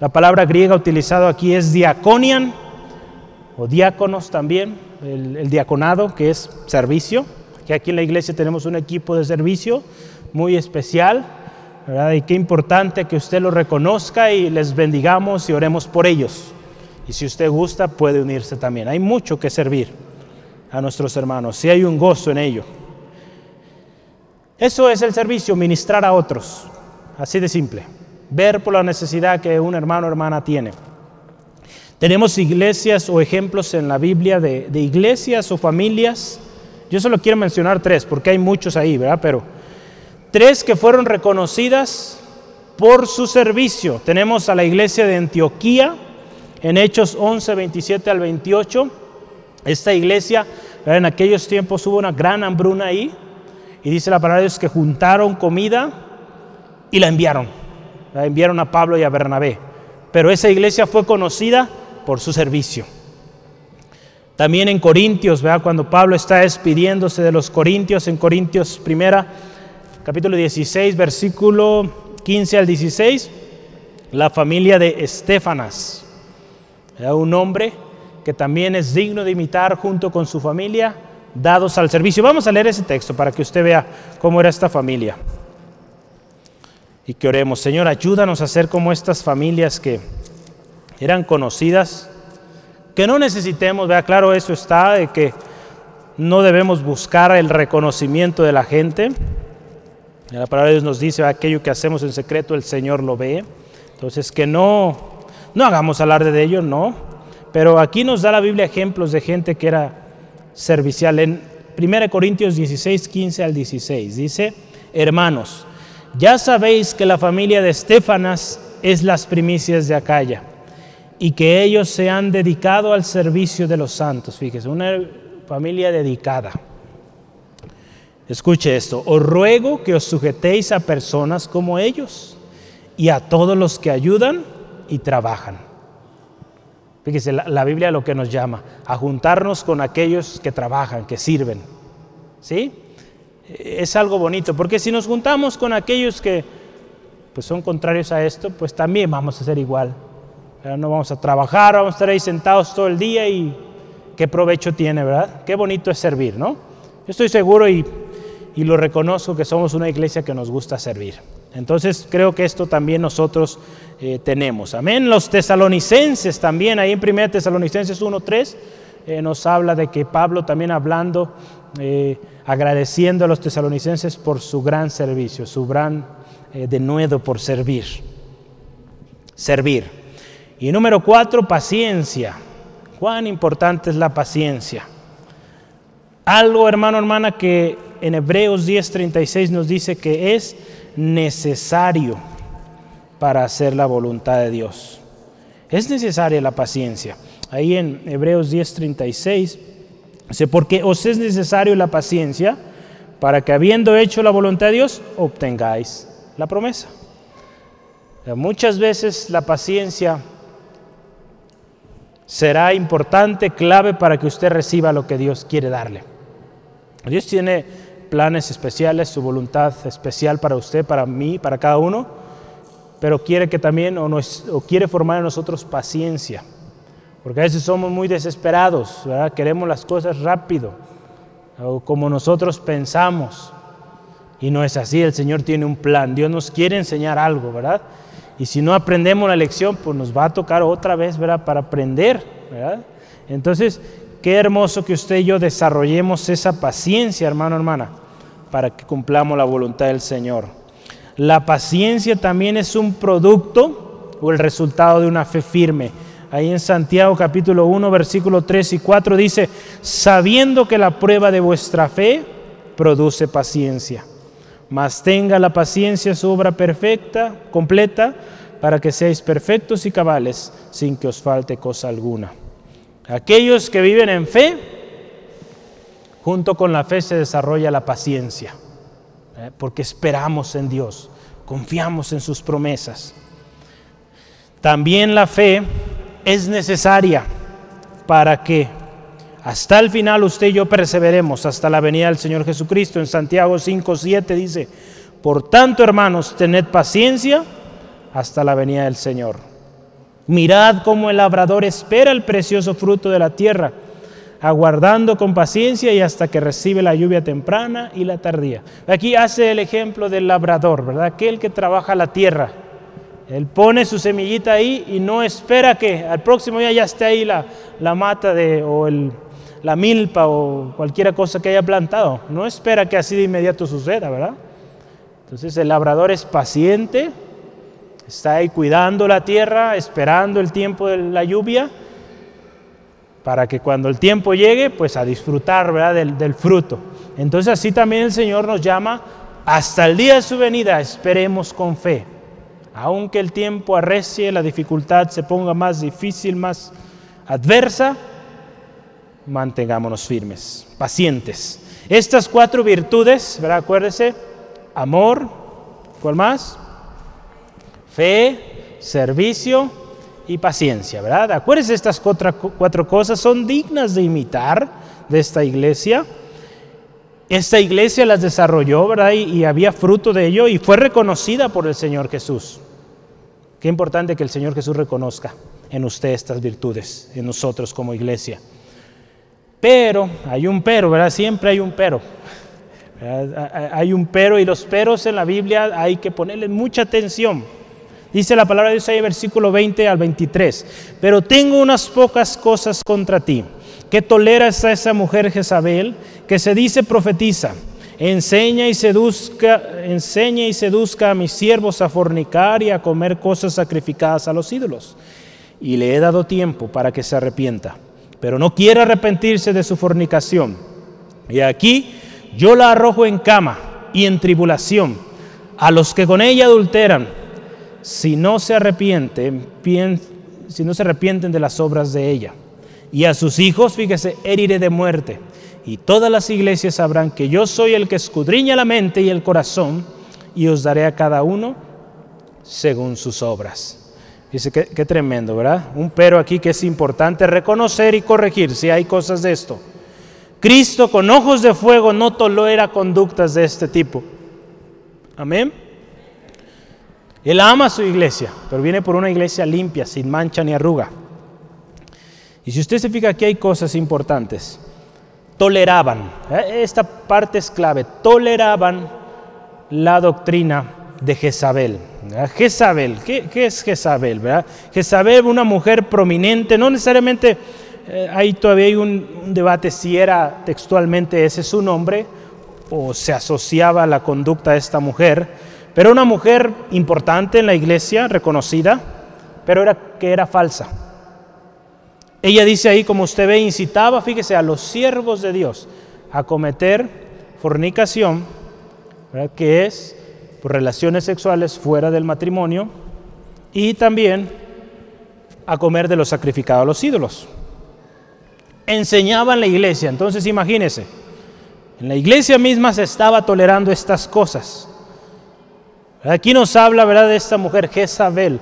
A: La palabra griega utilizada aquí es diaconian o diáconos también, el, diaconado, que es servicio. Que aquí en la iglesia tenemos un equipo de servicio muy especial, ¿verdad? Y qué importante que usted lo reconozca y les bendigamos y oremos por ellos. Y si usted gusta, puede unirse también. Hay mucho que servir a nuestros hermanos, si hay un gozo en ello. Eso es el servicio, ministrar a otros, así de simple, ver por la necesidad que un hermano o hermana tiene. Tenemos iglesias o ejemplos en la Biblia de, iglesias o familias. Yo solo quiero mencionar tres, porque hay muchos ahí, ¿verdad? Pero tres que fueron reconocidas por su servicio. Tenemos a la iglesia de Antioquía en Hechos 11, 27 al 28 esta iglesia, en aquellos tiempos hubo una gran hambruna ahí y dice la palabra de Dios que juntaron comida y la enviaron. La enviaron a Pablo y a Bernabé. Pero esa iglesia fue conocida por su servicio. También en Corintios, ¿verdad? cuando Pablo está despidiéndose de los Corintios, en Corintios primera, capítulo 16, versículo 15 al 16, la familia de Estefanas, un hombre que también es digno de imitar junto con su familia, dados al servicio. Vamos a leer ese texto para que usted vea cómo era esta familia. Y que oremos, Señor, ayúdanos a ser como estas familias que eran conocidas, que no necesitemos, vea, claro, eso está, de que no debemos buscar el reconocimiento de la gente. La palabra de Dios nos dice, aquello que hacemos en secreto el Señor lo ve. Entonces, que no, no hagamos alarde de ello, no, pero aquí nos da la Biblia ejemplos de gente que era servicial. En 1 Corintios 16, 15 al 16 dice, hermanos, ya sabéis que la familia de Estefanas es las primicias de Acaya y que ellos se han dedicado al servicio de los santos. Fíjese, una familia dedicada. Escuche esto, os ruego que os sujetéis a personas como ellos y a todos los que ayudan y trabajan Fíjese, la, Biblia lo que nos llama, a juntarnos con aquellos que trabajan, que sirven. ¿Sí? Es algo bonito, porque si nos juntamos con aquellos que pues, son contrarios a esto, pues también vamos a ser igual. No vamos a trabajar, vamos a estar ahí sentados todo el día y qué provecho tiene, ¿verdad? Qué bonito es servir, ¿no? Yo estoy seguro y, y lo reconozco que somos una iglesia que nos gusta servir. Entonces creo que esto también nosotros eh, tenemos. Amén. Los tesalonicenses también, ahí en 1 Tesalonicenses 1.3 eh, nos habla de que Pablo también hablando, eh, agradeciendo a los tesalonicenses por su gran servicio, su gran denuedo por servir. Servir. Y número cuatro, paciencia. Cuán importante es la paciencia. Algo, hermano, hermana, que en Hebreos 10:36 nos dice que es necesario para hacer la voluntad de Dios. Es necesaria la paciencia. Ahí en Hebreos 10:36 dice, porque os es necesario la paciencia para que habiendo hecho la voluntad de Dios, obtengáis la promesa. Muchas veces la paciencia será importante, clave para que usted reciba lo que Dios quiere darle. Dios tiene planes especiales, su voluntad especial para usted, para mí, para cada uno, pero quiere que también o, nos, quiere formar en nosotros paciencia, porque a veces somos muy desesperados, queremos las cosas rápido, o como nosotros pensamos, y no es así, el Señor tiene un plan, Dios nos quiere enseñar algo, ¿verdad? Y si no aprendemos la lección, pues nos va a tocar otra vez, ¿verdad? Para aprender, ¿verdad? Entonces, Qué hermoso que usted y yo desarrollemos esa paciencia, hermano, hermana, para que cumplamos la voluntad del Señor. La paciencia también es un producto o el resultado de una fe firme. Ahí en Santiago capítulo 1, versículo 3 y 4 dice, sabiendo que la prueba de vuestra fe produce paciencia, mas tenga la paciencia su obra perfecta, completa, para que seáis perfectos y cabales sin que os falte cosa alguna. Aquellos que viven en fe, junto con la fe se desarrolla la paciencia, ¿eh? porque esperamos en Dios, confiamos en sus promesas. También la fe es necesaria para que hasta el final usted y yo perseveremos hasta la venida del Señor Jesucristo. En Santiago 5, 7 dice, por tanto hermanos, tened paciencia hasta la venida del Señor. Mirad cómo el labrador espera el precioso fruto de la tierra, aguardando con paciencia y hasta que recibe la lluvia temprana y la tardía. Aquí hace el ejemplo del labrador, ¿verdad? Aquel que trabaja la tierra. Él pone su semillita ahí y no espera que al próximo día ya esté ahí la, la mata de, o el, la milpa o cualquier cosa que haya plantado. No espera que así de inmediato suceda, ¿verdad? Entonces el labrador es paciente, está ahí cuidando la tierra, esperando el tiempo de la lluvia, para que cuando el tiempo llegue, pues a disfrutar ¿verdad? Del, fruto. Entonces así también el Señor nos llama hasta el día de su venida, esperemos con fe. Aunque el tiempo arrecie, la dificultad se ponga más difícil, más adversa, mantengámonos firmes, pacientes. Estas cuatro virtudes, ¿verdad? Acuérdese, amor, ¿cuál más? Fe, servicio y paciencia, ¿verdad? Acuérdese, estas cuatro, cuatro cosas son dignas de imitar de esta iglesia. Esta iglesia las desarrolló, ¿verdad? Y, y, había fruto de ello y fue reconocida por el Señor Jesús. Qué importante que el Señor Jesús reconozca en usted estas virtudes, en nosotros como iglesia. Pero, hay un pero, ¿verdad? Siempre hay un pero. Hay un pero y los peros en la Biblia hay que ponerle mucha atención. Dice la palabra de Dios ahí, versículo 20 al 23. Pero tengo unas pocas cosas contra ti, que toleras a esa mujer Jezabel, que se dice profetiza. Enseña y seduzca, enseña y seduzca a mis siervos a fornicar y a comer cosas sacrificadas a los ídolos. Y le he dado tiempo para que se arrepienta pero no quiere arrepentirse de su fornicación. Y aquí yo la arrojo en cama y en tribulación a los que con ella adulteran, si no se arrepienten, si no se arrepienten de las obras de ella. Y a sus hijos, fíjese, heriré de muerte. Y todas las iglesias sabrán que yo soy el que escudriña la mente y el corazón, y os daré a cada uno según sus obras. Dice, qué, qué tremendo, ¿verdad? Un pero aquí que es importante reconocer y corregir si hay cosas de esto. Cristo con ojos de fuego no tolera conductas de este tipo. Amén. Él ama a su iglesia, pero viene por una iglesia limpia, sin mancha ni arruga. Y si usted se fija, aquí hay cosas importantes. Toleraban, ¿eh? esta parte es clave, toleraban la doctrina de Jezabel. Jezabel, ¿qué, es Jezabel? ¿verdad? Jezabel, una mujer prominente, no necesariamente eh, hay todavía hay un, un, debate si era textualmente ese su nombre o se asociaba a la conducta de esta mujer, pero una mujer importante en la iglesia, reconocida, pero era que era falsa. Ella dice ahí, como usted ve, incitaba, fíjese, a los siervos de Dios a cometer fornicación, ¿verdad? que es relaciones sexuales fuera del matrimonio y también a comer de lo sacrificado a los ídolos. Enseñaban la iglesia, entonces imagínense, en la iglesia misma se estaba tolerando estas cosas. Aquí nos habla, ¿verdad?, de esta mujer, Jezabel.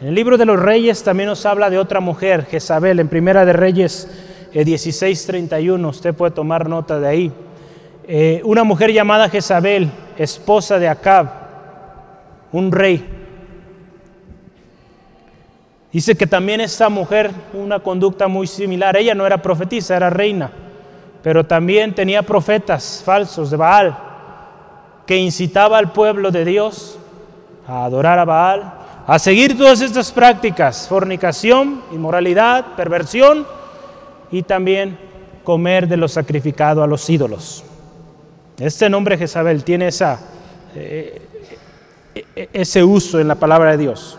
A: En el libro de los reyes también nos habla de otra mujer, Jezabel, en Primera de Reyes 16:31, eh, usted puede tomar nota de ahí. Eh, una mujer llamada Jezabel, esposa de Acab, un rey. Dice que también esta mujer, una conducta muy similar, ella no era profetisa, era reina, pero también tenía profetas falsos de Baal, que incitaba al pueblo de Dios a adorar a Baal, a seguir todas estas prácticas, fornicación, inmoralidad, perversión y también comer de lo sacrificado a los ídolos. Este nombre Jezabel tiene esa, eh, ese uso en la palabra de Dios.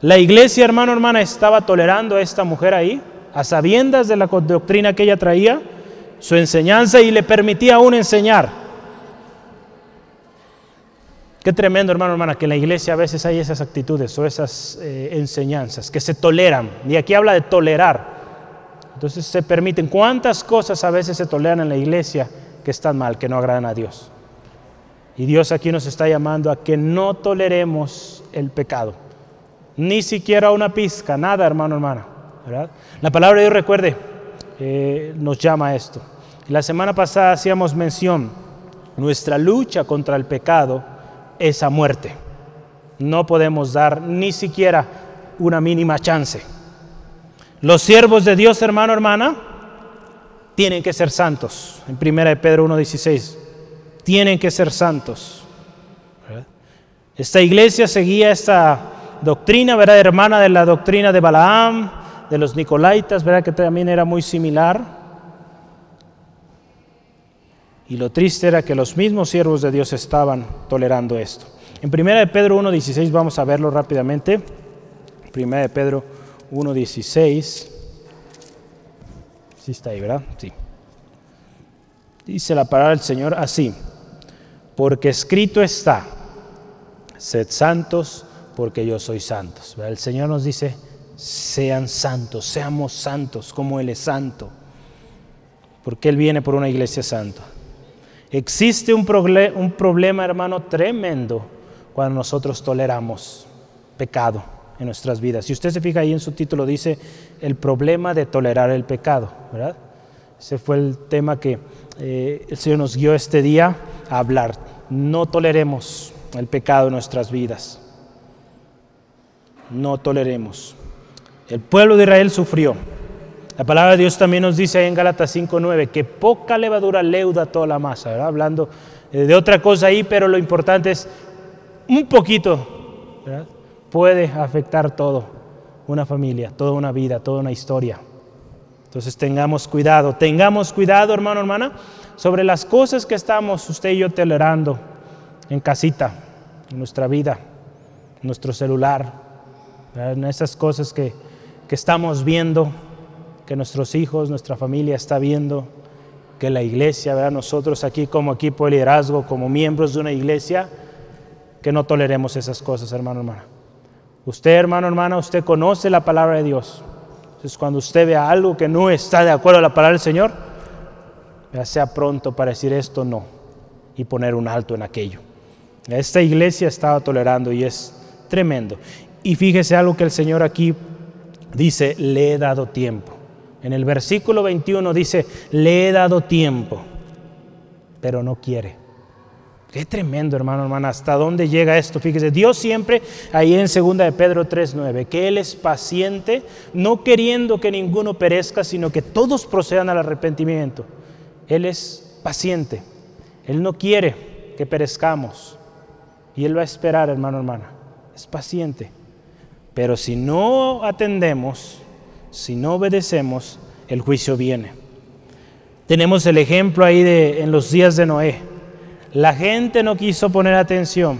A: La iglesia, hermano, hermana, estaba tolerando a esta mujer ahí, a sabiendas de la doctrina que ella traía, su enseñanza y le permitía aún enseñar. Qué tremendo, hermano, hermana, que en la iglesia a veces hay esas actitudes o esas eh, enseñanzas que se toleran. Y aquí habla de tolerar. Entonces se permiten. ¿Cuántas cosas a veces se toleran en la iglesia que están mal, que no agradan a Dios? Y Dios aquí nos está llamando a que no toleremos el pecado. Ni siquiera una pizca, nada, hermano, hermana. La palabra de Dios, recuerde, eh, nos llama a esto. La semana pasada hacíamos mención, nuestra lucha contra el pecado es a muerte. No podemos dar ni siquiera una mínima chance. Los siervos de Dios, hermano, hermana, tienen que ser santos. En 1 Pedro 1.16, tienen que ser santos. Esta iglesia seguía esta doctrina, ¿verdad? Hermana de la doctrina de Balaam, de los Nicolaitas, ¿verdad? Que también era muy similar. Y lo triste era que los mismos siervos de Dios estaban tolerando esto. En 1 Pedro 1.16 vamos a verlo rápidamente. 1 Pedro 1.16. Sí está ahí, ¿verdad? Sí. Dice la palabra del Señor así, porque escrito está, sed santos porque yo soy santos. El Señor nos dice, sean santos, seamos santos como Él es santo, porque Él viene por una iglesia santa. Existe un, un problema, hermano, tremendo cuando nosotros toleramos pecado en nuestras vidas. Si usted se fija ahí en su título, dice el problema de tolerar el pecado, ¿verdad? Ese fue el tema que eh, el Señor nos guió este día a hablar. No toleremos el pecado en nuestras vidas. No toleremos. El pueblo de Israel sufrió. La palabra de Dios también nos dice en Gálatas 5.9 que poca levadura leuda toda la masa, hablando eh, de otra cosa ahí, pero lo importante es un poquito, puede afectar todo, una familia, toda una vida, toda una historia. Entonces tengamos cuidado, tengamos cuidado, hermano, hermana, sobre las cosas que estamos usted y yo tolerando en casita, en nuestra vida, en nuestro celular, en esas cosas que, que estamos viendo, que nuestros hijos, nuestra familia está viendo, que la iglesia, ¿verdad? nosotros aquí como equipo de liderazgo, como miembros de una iglesia, que no toleremos esas cosas, hermano, hermana. Usted, hermano, hermana, usted conoce la palabra de Dios. Entonces, cuando usted vea algo que no está de acuerdo a la palabra del Señor, sea pronto para decir esto no y poner un alto en aquello. Esta iglesia estaba tolerando y es tremendo. Y fíjese algo que el Señor aquí dice, le he dado tiempo. En el versículo 21 dice, le he dado tiempo, pero no quiere. Qué tremendo, hermano, hermana, hasta dónde llega esto. Fíjese, Dios siempre, ahí en 2 de Pedro 3:9, que Él es paciente, no queriendo que ninguno perezca, sino que todos procedan al arrepentimiento. Él es paciente. Él no quiere que perezcamos. Y Él va a esperar, hermano, hermana. Es paciente. Pero si no atendemos, si no obedecemos, el juicio viene. Tenemos el ejemplo ahí de en los días de Noé. La gente no quiso poner atención.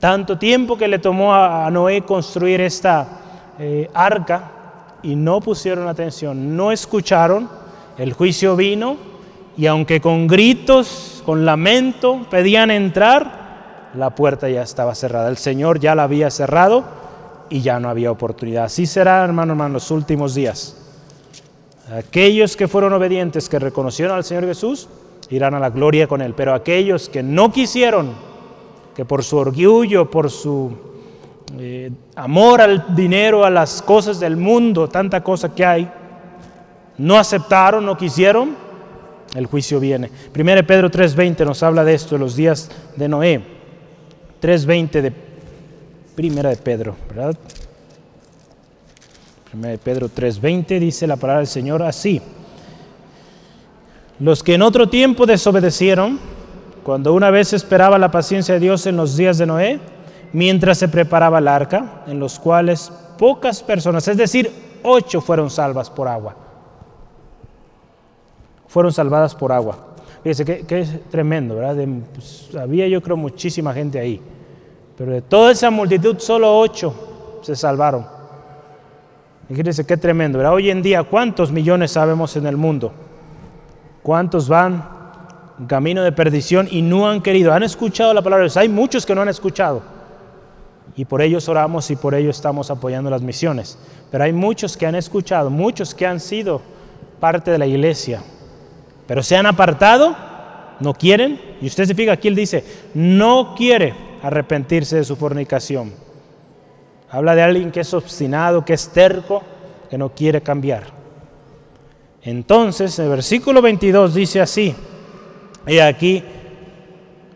A: Tanto tiempo que le tomó a Noé construir esta eh, arca y no pusieron atención, no escucharon, el juicio vino y aunque con gritos, con lamento pedían entrar, la puerta ya estaba cerrada. El Señor ya la había cerrado y ya no había oportunidad. Así será, hermano, hermano, los últimos días. Aquellos que fueron obedientes, que reconocieron al Señor Jesús, irán a la gloria con Él. Pero aquellos que no quisieron, que por su orgullo, por su eh, amor al dinero, a las cosas del mundo, tanta cosa que hay, no aceptaron, no quisieron, el juicio viene. Primero Pedro 3.20 nos habla de esto, de los días de Noé. 3.20 de Primera de Pedro, ¿verdad? Primera de Pedro 3.20 dice la palabra del Señor así. Los que en otro tiempo desobedecieron, cuando una vez esperaba la paciencia de Dios en los días de Noé, mientras se preparaba el arca, en los cuales pocas personas, es decir, ocho fueron salvas por agua. Fueron salvadas por agua. Fíjese que, es tremendo, ¿verdad? Pues, había yo creo muchísima gente ahí, pero de toda esa multitud solo ocho se salvaron. Fíjense qué tremendo, ¿verdad? Hoy en día, ¿cuántos millones sabemos en el mundo? ¿Cuántos van camino de perdición y no han querido? Han escuchado la palabra de Dios. Hay muchos que no han escuchado. y por ellos oramos y por ello estamos apoyando las misiones. Pero hay muchos que han escuchado, muchos que han sido parte de la iglesia, pero se han apartado, no quieren, y usted se fija aquí, él dice, no quiere arrepentirse de su fornicación. Habla de alguien que es obstinado, que es terco, que no quiere cambiar. Entonces, el versículo 22 dice así, y aquí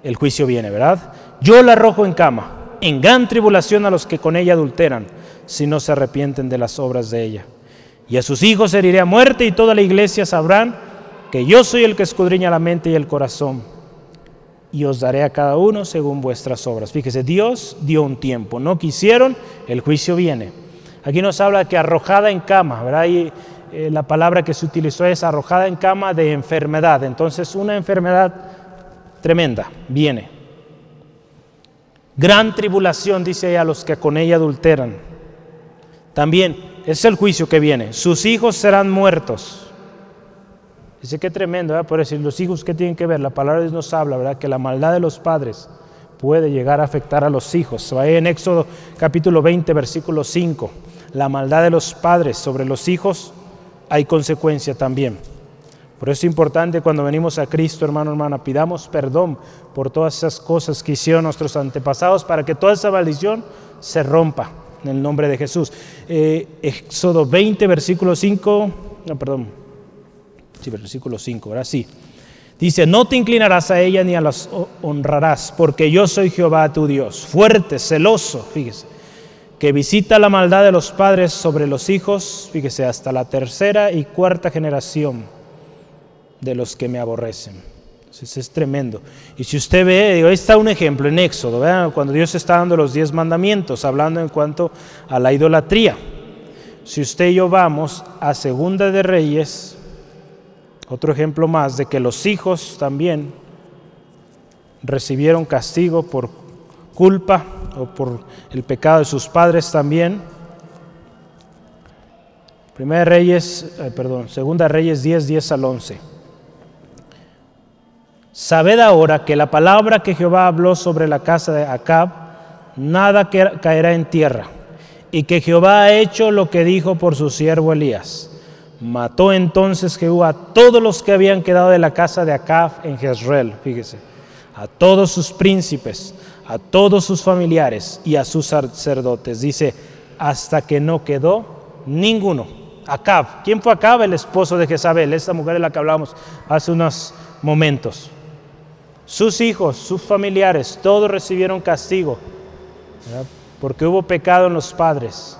A: el juicio viene, ¿verdad? Yo la arrojo en cama en gran tribulación a los que con ella adulteran, si no se arrepienten de las obras de ella. Y a sus hijos heriré a muerte y toda la iglesia sabrán que yo soy el que escudriña la mente y el corazón. Y os daré a cada uno según vuestras obras. Fíjese, Dios dio un tiempo, no quisieron, el juicio viene. Aquí nos habla que arrojada en cama, ¿verdad? Eh, la palabra que se utilizó es arrojada en cama de enfermedad. Entonces una enfermedad tremenda viene. Gran tribulación, dice a los que con ella adulteran. También es el juicio que viene. Sus hijos serán muertos. Dice que tremendo, ¿verdad? Por decir, los hijos que tienen que ver, la palabra de Dios nos habla, ¿verdad? Que la maldad de los padres puede llegar a afectar a los hijos. Va en Éxodo capítulo 20, versículo 5. La maldad de los padres sobre los hijos hay consecuencia también. Por eso es importante cuando venimos a Cristo, hermano, hermana, pidamos perdón por todas esas cosas que hicieron nuestros antepasados para que toda esa maldición se rompa en el nombre de Jesús. Eh, Éxodo 20, versículo 5, no, perdón, sí, versículo 5, ahora sí. Dice, no te inclinarás a ella ni a las honrarás, porque yo soy Jehová tu Dios, fuerte, celoso, fíjese, que visita la maldad de los padres sobre los hijos, fíjese, hasta la tercera y cuarta generación de los que me aborrecen. Entonces es tremendo. Y si usted ve, ahí está un ejemplo en Éxodo, cuando Dios está dando los diez mandamientos, hablando en cuanto a la idolatría. Si usted y yo vamos a Segunda de Reyes, otro ejemplo más de que los hijos también recibieron castigo por culpa o por el pecado de sus padres también. Primera Reyes, eh, perdón, Segunda Reyes 10, 10 al 11. Sabed ahora que la palabra que Jehová habló sobre la casa de Acab, nada caerá en tierra, y que Jehová ha hecho lo que dijo por su siervo Elías. Mató entonces Jehová a todos los que habían quedado de la casa de Acab en Jezreel, fíjese, a todos sus príncipes, a todos sus familiares y a sus sacerdotes. Dice, hasta que no quedó ninguno. Acab, ¿quién fue Acab? El esposo de Jezabel, esta mujer de la que hablamos hace unos momentos. Sus hijos, sus familiares, todos recibieron castigo porque hubo pecado en los padres.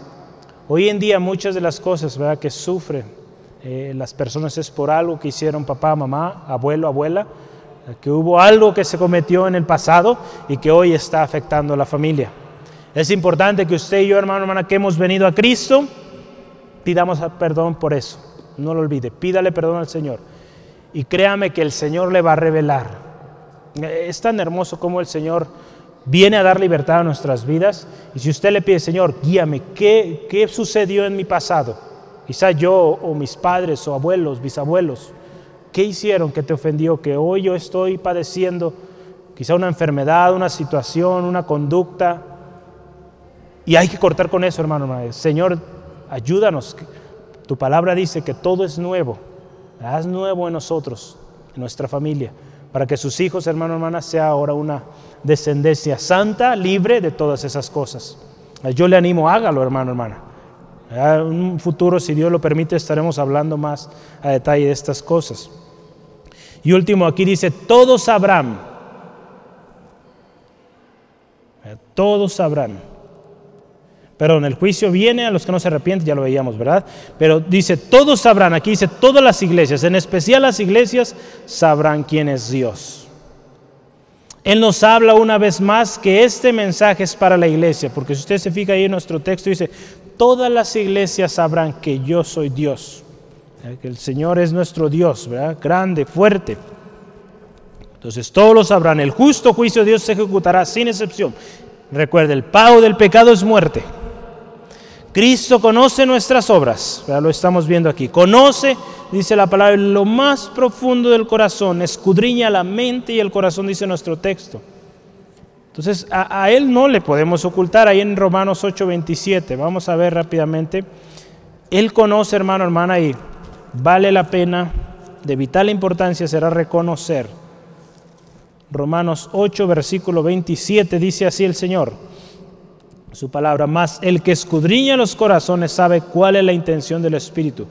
A: Hoy en día muchas de las cosas ¿verdad? que sufren eh, las personas es por algo que hicieron papá, mamá, abuelo, abuela, que hubo algo que se cometió en el pasado y que hoy está afectando a la familia. Es importante que usted y yo, hermano, hermana, que hemos venido a Cristo, pidamos perdón por eso. No lo olvide, pídale perdón al Señor. Y créame que el Señor le va a revelar es tan hermoso como el Señor viene a dar libertad a nuestras vidas. Y si usted le pide, Señor, guíame, ¿qué, qué sucedió en mi pasado? Quizá yo o mis padres o abuelos, bisabuelos, ¿qué hicieron que te ofendió? Que hoy yo estoy padeciendo quizá una enfermedad, una situación, una conducta. Y hay que cortar con eso, hermano. Señor, ayúdanos. Tu palabra dice que todo es nuevo. Haz nuevo en nosotros, en nuestra familia para que sus hijos, hermano, hermana, sea ahora una descendencia santa, libre de todas esas cosas. Yo le animo, hágalo, hermano, hermana. En un futuro, si Dios lo permite, estaremos hablando más a detalle de estas cosas. Y último, aquí dice, todos sabrán. Todos sabrán Perdón, el juicio viene a los que no se arrepienten, ya lo veíamos, ¿verdad? Pero dice, todos sabrán, aquí dice, todas las iglesias, en especial las iglesias, sabrán quién es Dios. Él nos habla una vez más que este mensaje es para la iglesia, porque si usted se fija ahí en nuestro texto, dice, todas las iglesias sabrán que yo soy Dios, que el Señor es nuestro Dios, ¿verdad? Grande, fuerte. Entonces todos lo sabrán, el justo juicio de Dios se ejecutará sin excepción. Recuerde, el pago del pecado es muerte. Cristo conoce nuestras obras, lo estamos viendo aquí. Conoce, dice la palabra, lo más profundo del corazón, escudriña la mente y el corazón, dice nuestro texto. Entonces a, Él no le podemos ocultar. Ahí en Romanos 8:27, vamos a ver rápidamente. Él conoce, hermano, hermana, y vale la pena, de vital importancia será reconocer. Romanos 8, versículo 27, dice así el Señor, su palabra, más el que escudriña los corazones sabe cuál es la intención del Espíritu,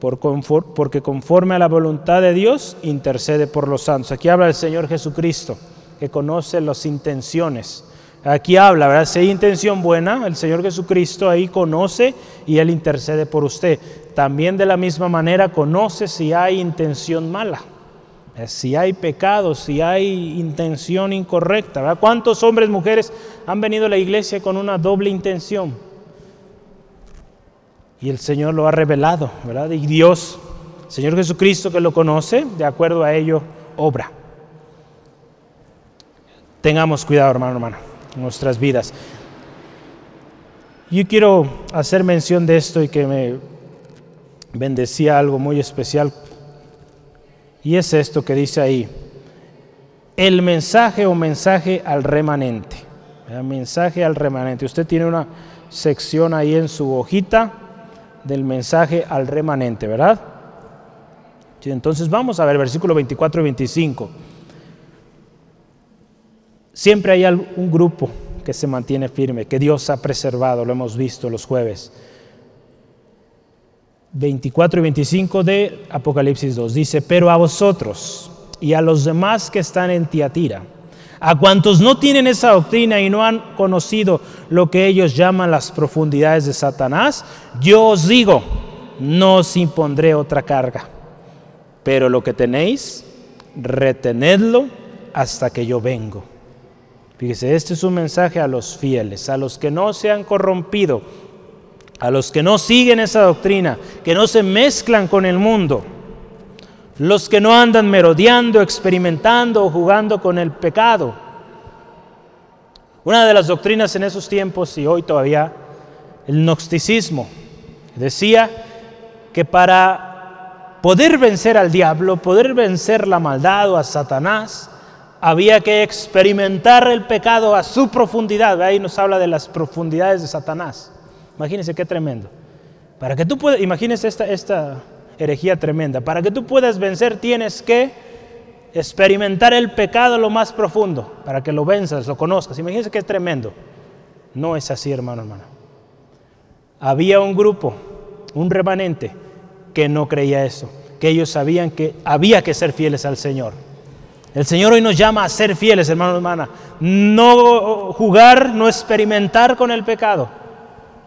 A: porque conforme a la voluntad de Dios intercede por los santos. Aquí habla el Señor Jesucristo que conoce las intenciones. Aquí habla, ¿verdad? Si hay intención buena, el Señor Jesucristo ahí conoce y Él intercede por usted. También de la misma manera conoce si hay intención mala, eh, si hay pecado, si hay intención incorrecta. ¿verdad? ¿Cuántos hombres, mujeres han venido a la iglesia con una doble intención? Y el Señor lo ha revelado, ¿verdad? Y Dios, Señor Jesucristo que lo conoce, de acuerdo a ello, obra. Tengamos cuidado, hermano, hermano, en nuestras vidas. Yo quiero hacer mención de esto y que me bendecía algo muy especial. Y es esto que dice ahí. El mensaje o mensaje al remanente. Mensaje al remanente. Usted tiene una sección ahí en su hojita del mensaje al remanente, ¿verdad? Entonces vamos a ver versículo 24 y 25. Siempre hay un grupo que se mantiene firme, que Dios ha preservado, lo hemos visto los jueves. 24 y 25 de Apocalipsis 2 dice, pero a vosotros y a los demás que están en Tiatira, a cuantos no tienen esa doctrina y no han conocido lo que ellos llaman las profundidades de Satanás, yo os digo, no os impondré otra carga, pero lo que tenéis, retenedlo hasta que yo vengo. Fíjese, este es un mensaje a los fieles, a los que no se han corrompido, a los que no siguen esa doctrina, que no se mezclan con el mundo, los que no andan merodeando, experimentando o jugando con el pecado. Una de las doctrinas en esos tiempos y hoy todavía, el gnosticismo, decía que para poder vencer al diablo, poder vencer la maldad o a Satanás, había que experimentar el pecado a su profundidad. Ahí nos habla de las profundidades de Satanás. Imagínense qué tremendo. Para que tú puedas, imagínense esta, esta herejía tremenda. Para que tú puedas vencer tienes que experimentar el pecado lo más profundo. Para que lo venzas, lo conozcas. Imagínense qué tremendo. No es así, hermano, hermano. Había un grupo, un remanente, que no creía eso. Que ellos sabían que había que ser fieles al Señor el Señor hoy nos llama a ser fieles, hermano, hermana. No jugar, no experimentar con el pecado.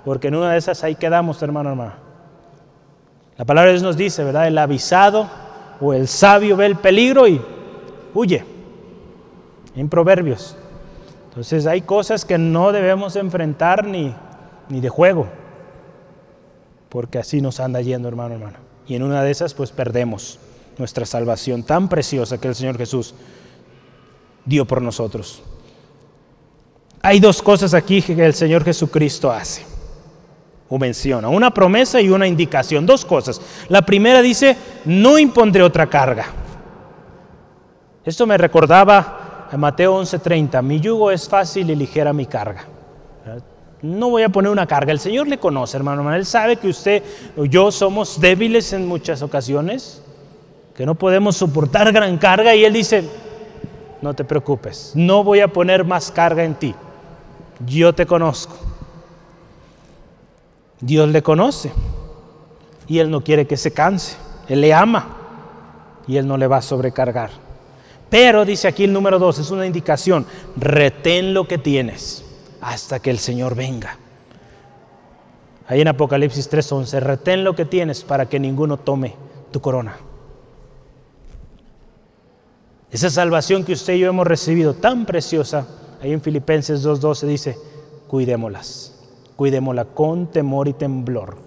A: Porque en una de esas ahí quedamos, hermano, hermana. La palabra de Dios nos dice, ¿verdad? El avisado o el sabio ve el peligro y huye. En proverbios. Entonces hay cosas que no debemos enfrentar ni, ni de juego. Porque así nos anda yendo, hermano, hermana. Y en una de esas pues perdemos nuestra salvación tan preciosa que el Señor Jesús dio por nosotros. Hay dos cosas aquí que el Señor Jesucristo hace o menciona, una promesa y una indicación, dos cosas. La primera dice, no impondré otra carga. Esto me recordaba a Mateo 11:30, mi yugo es fácil y ligera mi carga. No voy a poner una carga, el Señor le conoce, hermano, Él sabe que usted o yo somos débiles en muchas ocasiones, que no podemos soportar gran carga y Él dice, no te preocupes, no voy a poner más carga en ti, yo te conozco. Dios le conoce y Él no quiere que se canse, Él le ama y Él no le va a sobrecargar. Pero dice aquí el número dos, es una indicación, retén lo que tienes hasta que el Señor venga. Ahí en Apocalipsis 3:11, retén lo que tienes para que ninguno tome tu corona. Esa salvación que usted y yo hemos recibido tan preciosa, ahí en Filipenses 2.12 dice, cuidémoslas, cuidémosla con temor y temblor,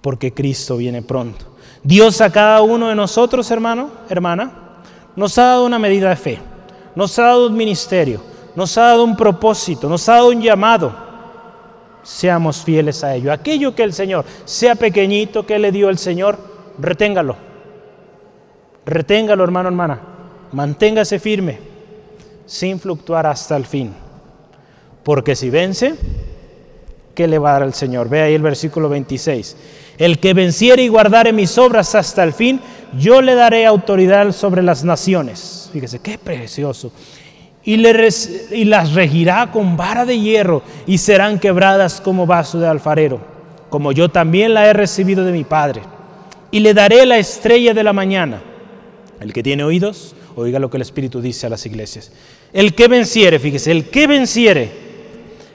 A: porque Cristo viene pronto. Dios a cada uno de nosotros, hermano, hermana, nos ha dado una medida de fe, nos ha dado un ministerio, nos ha dado un propósito, nos ha dado un llamado. Seamos fieles a ello. Aquello que el Señor, sea pequeñito que le dio el Señor, reténgalo Reténgalo, hermano, hermana. Manténgase firme. sin fluctuar hasta el fin. Porque si vence, ¿qué le va a dar al Señor? Ve ahí el versículo 26. El que venciere y guardare mis obras hasta el fin, yo le daré autoridad sobre las naciones. Fíjese, qué precioso. Y, le y las regirá con vara de hierro y serán quebradas como vaso de alfarero, como yo también la he recibido de mi Padre. Y le daré la estrella de la mañana. El que tiene oídos, oiga lo que el Espíritu dice a las iglesias. El que venciere, fíjese, el que venciere.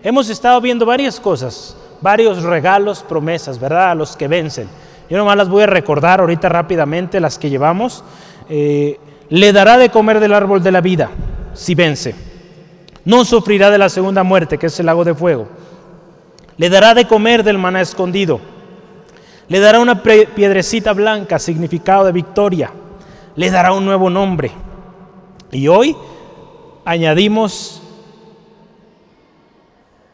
A: Hemos estado viendo varias cosas varios regalos, promesas, ¿verdad? A los que vencen. Yo nomás las voy a recordar ahorita rápidamente, las que llevamos. Eh, le dará de comer del árbol de la vida, si vence. No sufrirá de la segunda muerte, que es el lago de fuego. Le dará de comer del maná escondido. Le dará una piedrecita blanca, significado de victoria. Le dará un nuevo nombre. Y hoy añadimos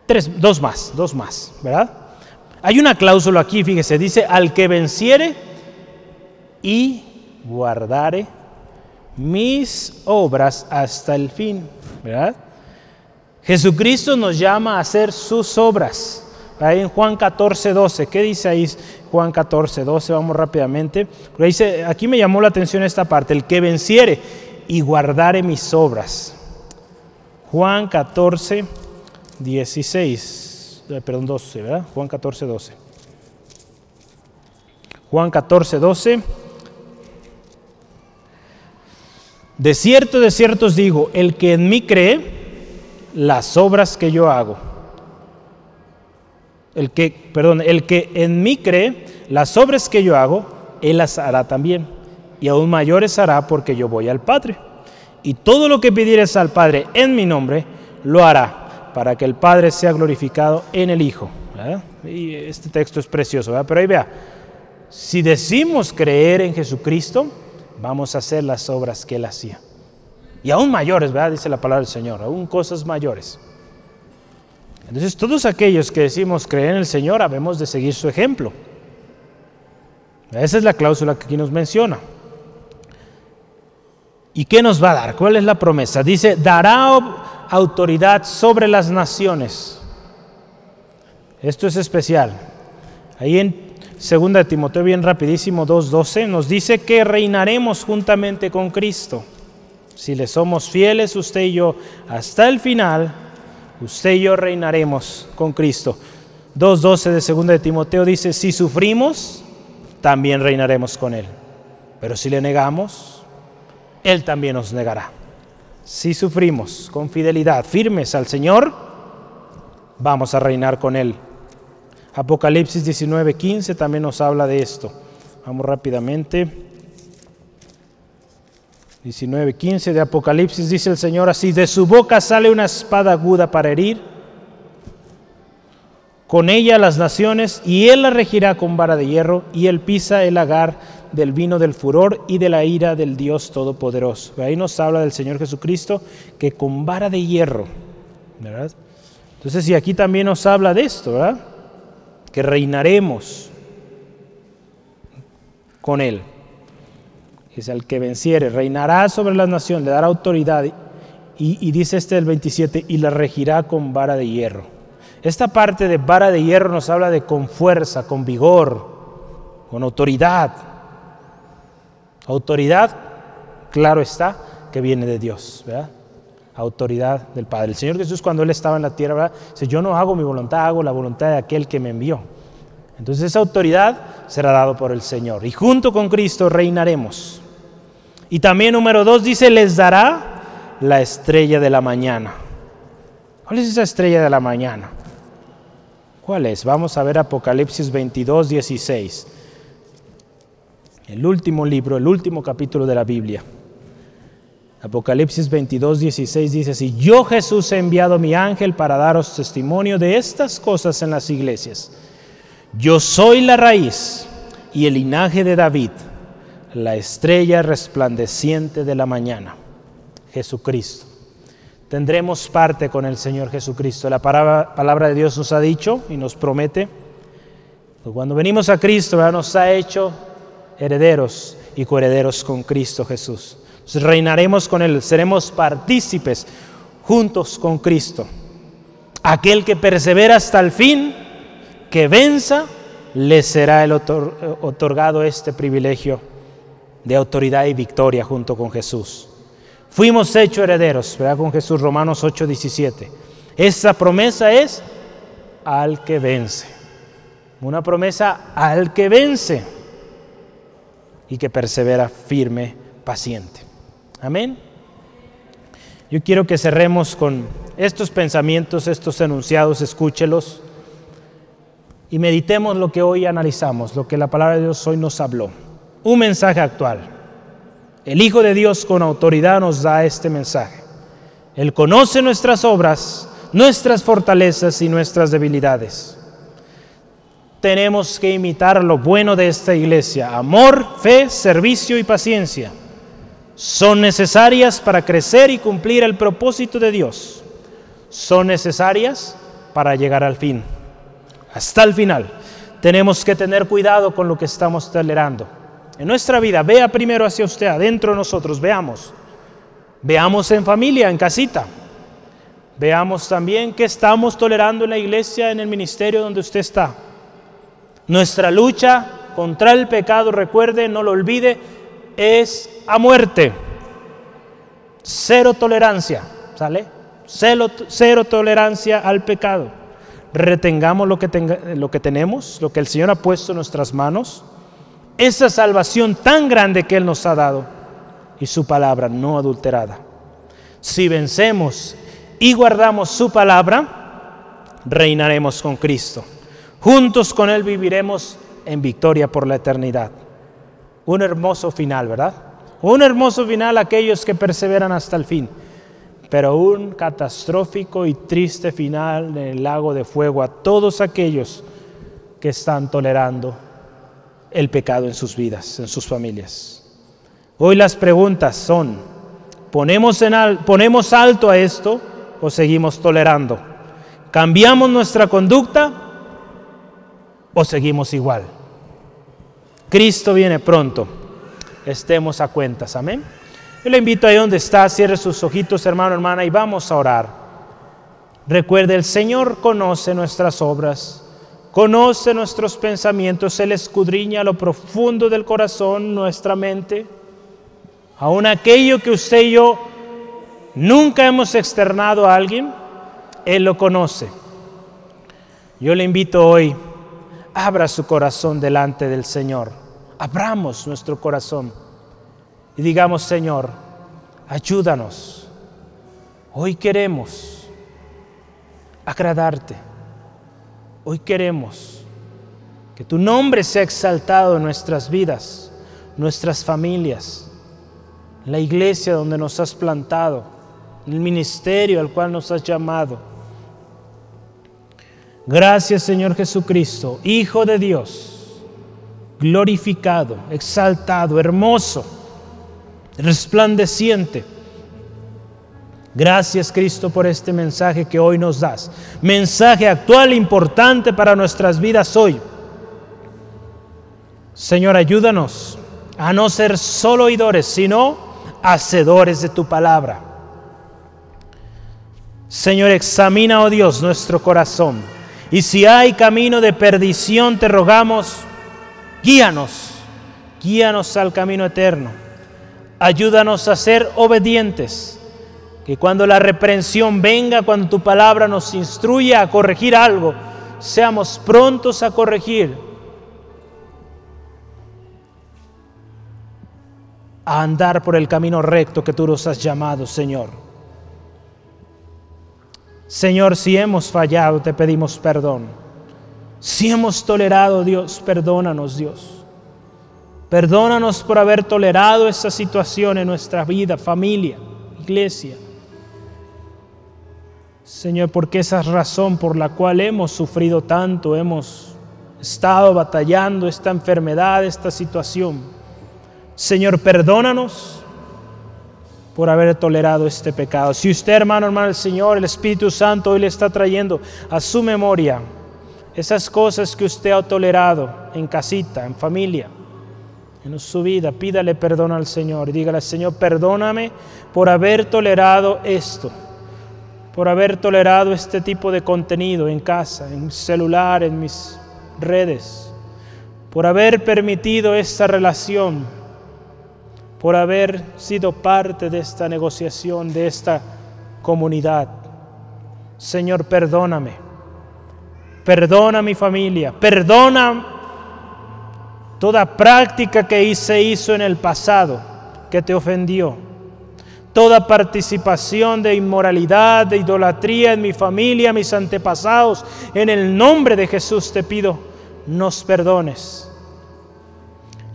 A: Tres, dos más, dos más, ¿verdad? Hay una cláusula aquí, fíjese, dice, al que venciere y guardare mis obras hasta el fin, ¿verdad? Jesucristo nos llama a hacer sus obras. Ahí en Juan 14, 12, ¿qué dice ahí Juan 14, 12? Vamos rápidamente. dice, aquí me llamó la atención esta parte, el que venciere y guardare mis obras. Juan 14, 16, eh, perdón, 12, ¿verdad? Juan 14, 12. Juan 14, 12. De cierto, de cierto os digo, el que en mí cree, las obras que yo hago. El que, perdón, el que en mí cree, las obras que yo hago, él las hará también. Y aún mayores hará porque yo voy al Padre. Y todo lo que pidieres al Padre en mi nombre, lo hará para que el Padre sea glorificado en el Hijo. Y este texto es precioso, pero ahí vea, si decimos creer en Jesucristo, vamos a hacer las obras que Él hacía. Y aún mayores, ¿verdad? Dice la palabra del Señor, aún cosas mayores. Entonces todos aquellos que decimos creer en el Señor, habemos de seguir su ejemplo. Esa es la cláusula que aquí nos menciona. ¿Y qué nos va a dar? ¿Cuál es la promesa? Dice, dará autoridad sobre las naciones. Esto es especial. Ahí en 2 de Timoteo, bien rapidísimo, 2.12, nos dice que reinaremos juntamente con Cristo. Si le somos fieles, usted y yo, hasta el final, usted y yo reinaremos con Cristo. 2.12 de 2 de Timoteo dice, si sufrimos, también reinaremos con Él. Pero si le negamos, Él también nos negará. Si sufrimos con fidelidad, firmes al Señor, vamos a reinar con Él. Apocalipsis 19:15 también nos habla de esto. Vamos rápidamente. 19:15 de Apocalipsis dice el Señor así, de su boca sale una espada aguda para herir, con ella las naciones, y él la regirá con vara de hierro, y él pisa el agar del vino del furor y de la ira del Dios Todopoderoso. Ahí nos habla del Señor Jesucristo que con vara de hierro, ¿verdad? Entonces, y aquí también nos habla de esto, ¿verdad? Que reinaremos con Él. Es el que venciere, reinará sobre las naciones, le dará autoridad. Y, y dice este del 27, y la regirá con vara de hierro. Esta parte de vara de hierro nos habla de con fuerza, con vigor, con autoridad. Autoridad, claro está, que viene de Dios, ¿verdad? Autoridad del Padre. El Señor Jesús cuando Él estaba en la tierra, ¿verdad? dice, yo no hago mi voluntad, hago la voluntad de aquel que me envió. Entonces esa autoridad será dado por el Señor. Y junto con Cristo reinaremos. Y también número dos dice, les dará la estrella de la mañana. ¿Cuál es esa estrella de la mañana? ¿Cuál es? Vamos a ver Apocalipsis 22, 16 el último libro, el último capítulo de la Biblia. Apocalipsis 22, 16 dice así, yo Jesús he enviado mi ángel para daros testimonio de estas cosas en las iglesias. Yo soy la raíz y el linaje de David, la estrella resplandeciente de la mañana, Jesucristo. Tendremos parte con el Señor Jesucristo. La palabra, de Dios nos ha dicho y nos promete, que cuando venimos a Cristo, nos ha hecho herederos y coherederos con Cristo Jesús. Reinaremos con Él, seremos partícipes juntos con Cristo. Aquel que persevera hasta el fin, que venza, le será el otorgado este privilegio de autoridad y victoria junto con Jesús. Fuimos hechos herederos, ¿verdad? Con Jesús, Romanos 8, 17. Esa promesa es al que vence. Una promesa al que vence y que persevera firme, paciente. Amén. Yo quiero que cerremos con estos pensamientos, estos enunciados, escúchelos y meditemos lo que hoy analizamos, lo que la palabra de Dios hoy nos habló. Un mensaje actual. El Hijo de Dios con autoridad nos da este mensaje. Él conoce nuestras obras, nuestras fortalezas y nuestras debilidades. Tenemos que imitar lo bueno de esta iglesia. Amor, fe, servicio y paciencia son necesarias para crecer y cumplir el propósito de Dios. Son necesarias para llegar al fin. Hasta el final. Tenemos que tener cuidado con lo que estamos tolerando. En nuestra vida, vea primero hacia usted, adentro de nosotros, veamos. Veamos en familia, en casita. Veamos también qué estamos tolerando en la iglesia, en el ministerio donde usted está. Nuestra lucha contra el pecado, recuerde, no lo olvide, es a muerte. Cero tolerancia, ¿sale? Cero, tolerancia al pecado. Retengamos lo que, lo que tenemos, lo que el Señor ha puesto en nuestras manos, esa salvación tan grande que Él nos ha dado y su palabra no adulterada. Si vencemos y guardamos su palabra, reinaremos con Cristo. Juntos con Él viviremos en victoria por la eternidad. Un hermoso final, ¿verdad? Un hermoso final aquellos que perseveran hasta el fin, pero un catastrófico y triste final en el lago de fuego a todos aquellos que están tolerando el pecado en sus vidas, en sus familias. Hoy las preguntas son, ¿ponemos, en ¿ponemos alto a esto o seguimos tolerando? ¿Cambiamos nuestra conducta o seguimos igual? Cristo viene pronto. Estemos a cuentas. Amén. Yo le invito ahí donde está, cierre sus ojitos, hermano, hermana, y vamos a orar. Recuerde, el Señor conoce nuestras obras, conoce nuestros pensamientos, Él escudriña lo profundo del corazón, nuestra mente. Aún aquello que usted y yo nunca hemos externado a alguien, Él lo conoce. Yo le invito hoy abra su corazón delante del Señor. Abramos nuestro corazón y digamos, Señor, ayúdanos. Hoy queremos agradarte. Hoy queremos que tu nombre sea exaltado en nuestras vidas, nuestras familias, la iglesia donde nos has plantado, el ministerio al cual nos has llamado Gracias Señor Jesucristo, Hijo de Dios, glorificado, exaltado, hermoso, resplandeciente. Gracias Cristo por este mensaje que hoy nos das. Mensaje actual importante para nuestras vidas hoy. Señor, ayúdanos a no ser solo oidores, sino hacedores de tu palabra. Señor, examina, oh Dios, nuestro corazón y si hay camino de perdición, te rogamos, guíanos, guíanos al camino eterno. Ayúdanos a ser obedientes, que cuando la reprensión venga, cuando tu palabra nos instruya a corregir algo, seamos prontos a corregir, a andar por el camino recto que tú nos has llamado, Señor. Señor, si hemos fallado, te pedimos perdón. Si hemos tolerado, Dios, perdónanos, Dios. Perdónanos por haber tolerado esa situación en nuestra vida, familia, iglesia. Señor, porque esa es razón por la cual hemos sufrido tanto, hemos estado batallando esta enfermedad, esta situación. Señor, perdónanos por haber tolerado este pecado. Si usted, hermano, hermano, el Señor, el Espíritu Santo hoy le está trayendo a su memoria esas cosas que usted ha tolerado en casita, en familia, en su vida, pídale perdón al Señor. Dígale, Señor, perdóname por haber tolerado esto, por haber tolerado este tipo de contenido en casa, en celular, en mis redes, por haber permitido esta relación, por haber sido parte de esta negociación, de esta comunidad. Señor, perdóname. Perdona a mi familia. Perdona toda práctica que se hizo en el pasado que te ofendió. Toda participación de inmoralidad, de idolatría en mi familia, mis antepasados. En el nombre de Jesús te pido, nos perdones.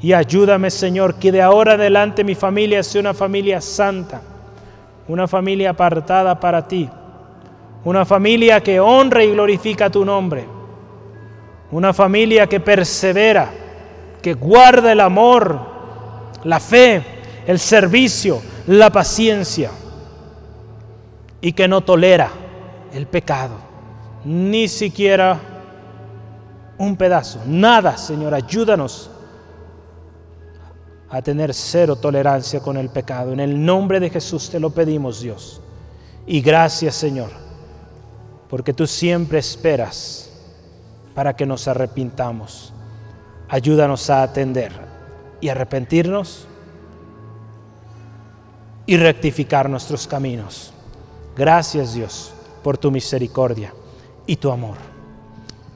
A: Y ayúdame, Señor, que de ahora adelante mi familia sea una familia santa, una familia apartada para ti, una familia que honra y glorifica tu nombre, una familia que persevera, que guarda el amor, la fe, el servicio, la paciencia y que no tolera el pecado, ni siquiera un pedazo, nada, Señor, ayúdanos a tener cero tolerancia con el pecado. En el nombre de Jesús te lo pedimos, Dios. Y gracias, Señor, porque tú siempre esperas para que nos arrepintamos. Ayúdanos a atender y arrepentirnos y rectificar nuestros caminos. Gracias, Dios, por tu misericordia y tu amor.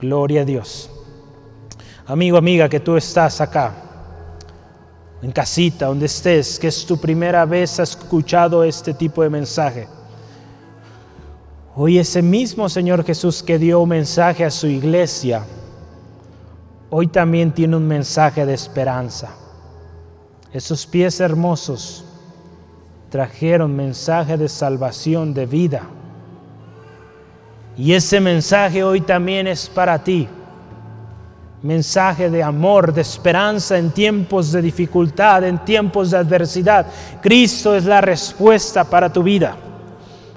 A: Gloria a Dios. Amigo, amiga, que tú estás acá en casita, donde estés, que es tu primera vez has escuchado este tipo de mensaje. Hoy ese mismo Señor Jesús que dio un mensaje a su iglesia, hoy también tiene un mensaje de esperanza. Esos pies hermosos trajeron mensaje de salvación, de vida. Y ese mensaje hoy también es para ti mensaje de amor, de esperanza en tiempos de dificultad, en tiempos de adversidad. Cristo es la respuesta para tu vida.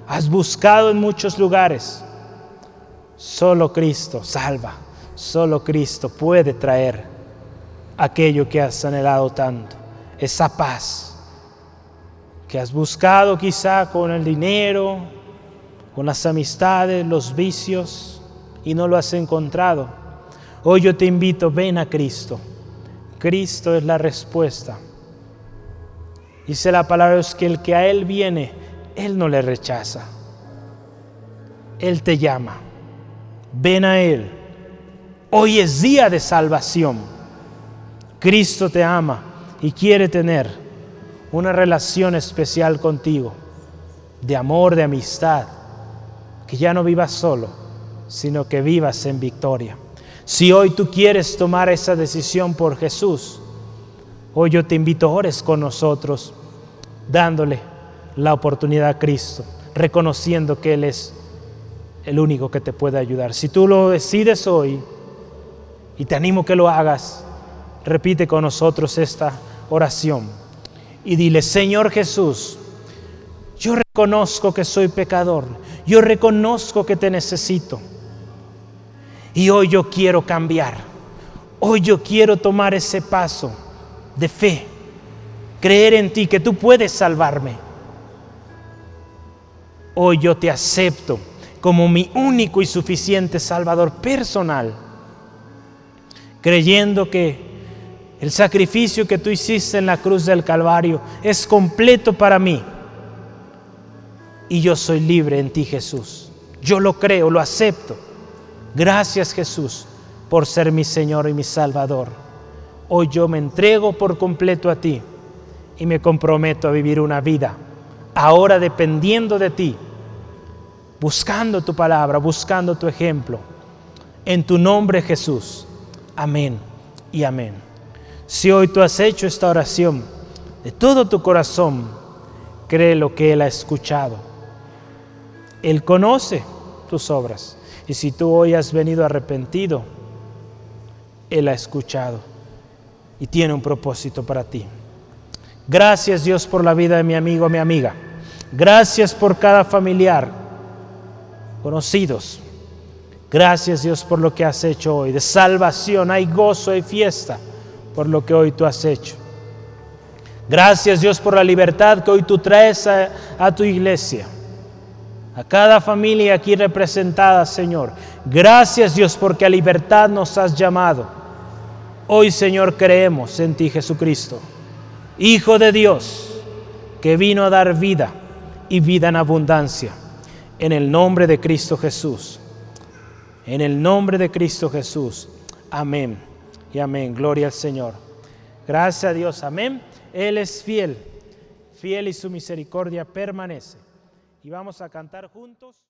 A: Has buscado en muchos lugares. Solo Cristo salva. Solo Cristo puede traer aquello que has anhelado tanto. Esa paz que has buscado quizá con el dinero, con las amistades, los vicios y no lo has encontrado Hoy yo te invito, ven a Cristo. Cristo es la respuesta. Dice la palabra es que el que a Él viene, Él no le rechaza. Él te llama. Ven a Él. Hoy es día de salvación. Cristo te ama y quiere tener una relación especial contigo, de amor, de amistad, que ya no vivas solo, sino que vivas en victoria. Si hoy tú quieres tomar esa decisión por Jesús, hoy yo te invito, ores con nosotros, dándole la oportunidad a Cristo, reconociendo que Él es el único que te puede ayudar. Si tú lo decides hoy, y te animo que lo hagas, repite con nosotros esta oración y dile, Señor Jesús, yo reconozco que soy pecador, yo reconozco que te necesito. Y hoy yo quiero cambiar. Hoy yo quiero tomar ese paso de fe. Creer en ti, que tú puedes salvarme. Hoy yo te acepto como mi único y suficiente Salvador personal. Creyendo que el sacrificio que tú hiciste en la cruz del Calvario es completo para mí. Y yo soy libre en ti, Jesús. Yo lo creo, lo acepto Gracias Jesús por ser mi Señor y mi Salvador. Hoy yo me entrego por completo a ti y me comprometo a vivir una vida, ahora dependiendo de ti, buscando tu palabra, buscando tu ejemplo. En tu nombre Jesús. Amén y amén. Si hoy tú has hecho esta oración de todo tu corazón, cree lo que Él ha escuchado. Él conoce tus obras y si tú hoy has venido arrepentido, Él ha escuchado y tiene un propósito para ti. Gracias Dios por la vida de mi amigo, mi amiga. Gracias por cada familiar, conocidos. Gracias Dios por lo que has hecho hoy. De salvación hay gozo, hay fiesta por lo que hoy tú has hecho. Gracias Dios por la libertad que hoy tú traes a, a tu iglesia, a cada familia aquí representada, Señor. Gracias Dios porque a libertad nos has llamado. Hoy, Señor, creemos en ti, Jesucristo, Hijo de Dios, que vino a dar vida y vida en abundancia. En el nombre de Cristo Jesús. En el nombre de Cristo Jesús. Amén y amén. Gloria al Señor. Gracias a Dios. Amén. Él es fiel. Fiel y su misericordia permanece. Y vamos a cantar juntos.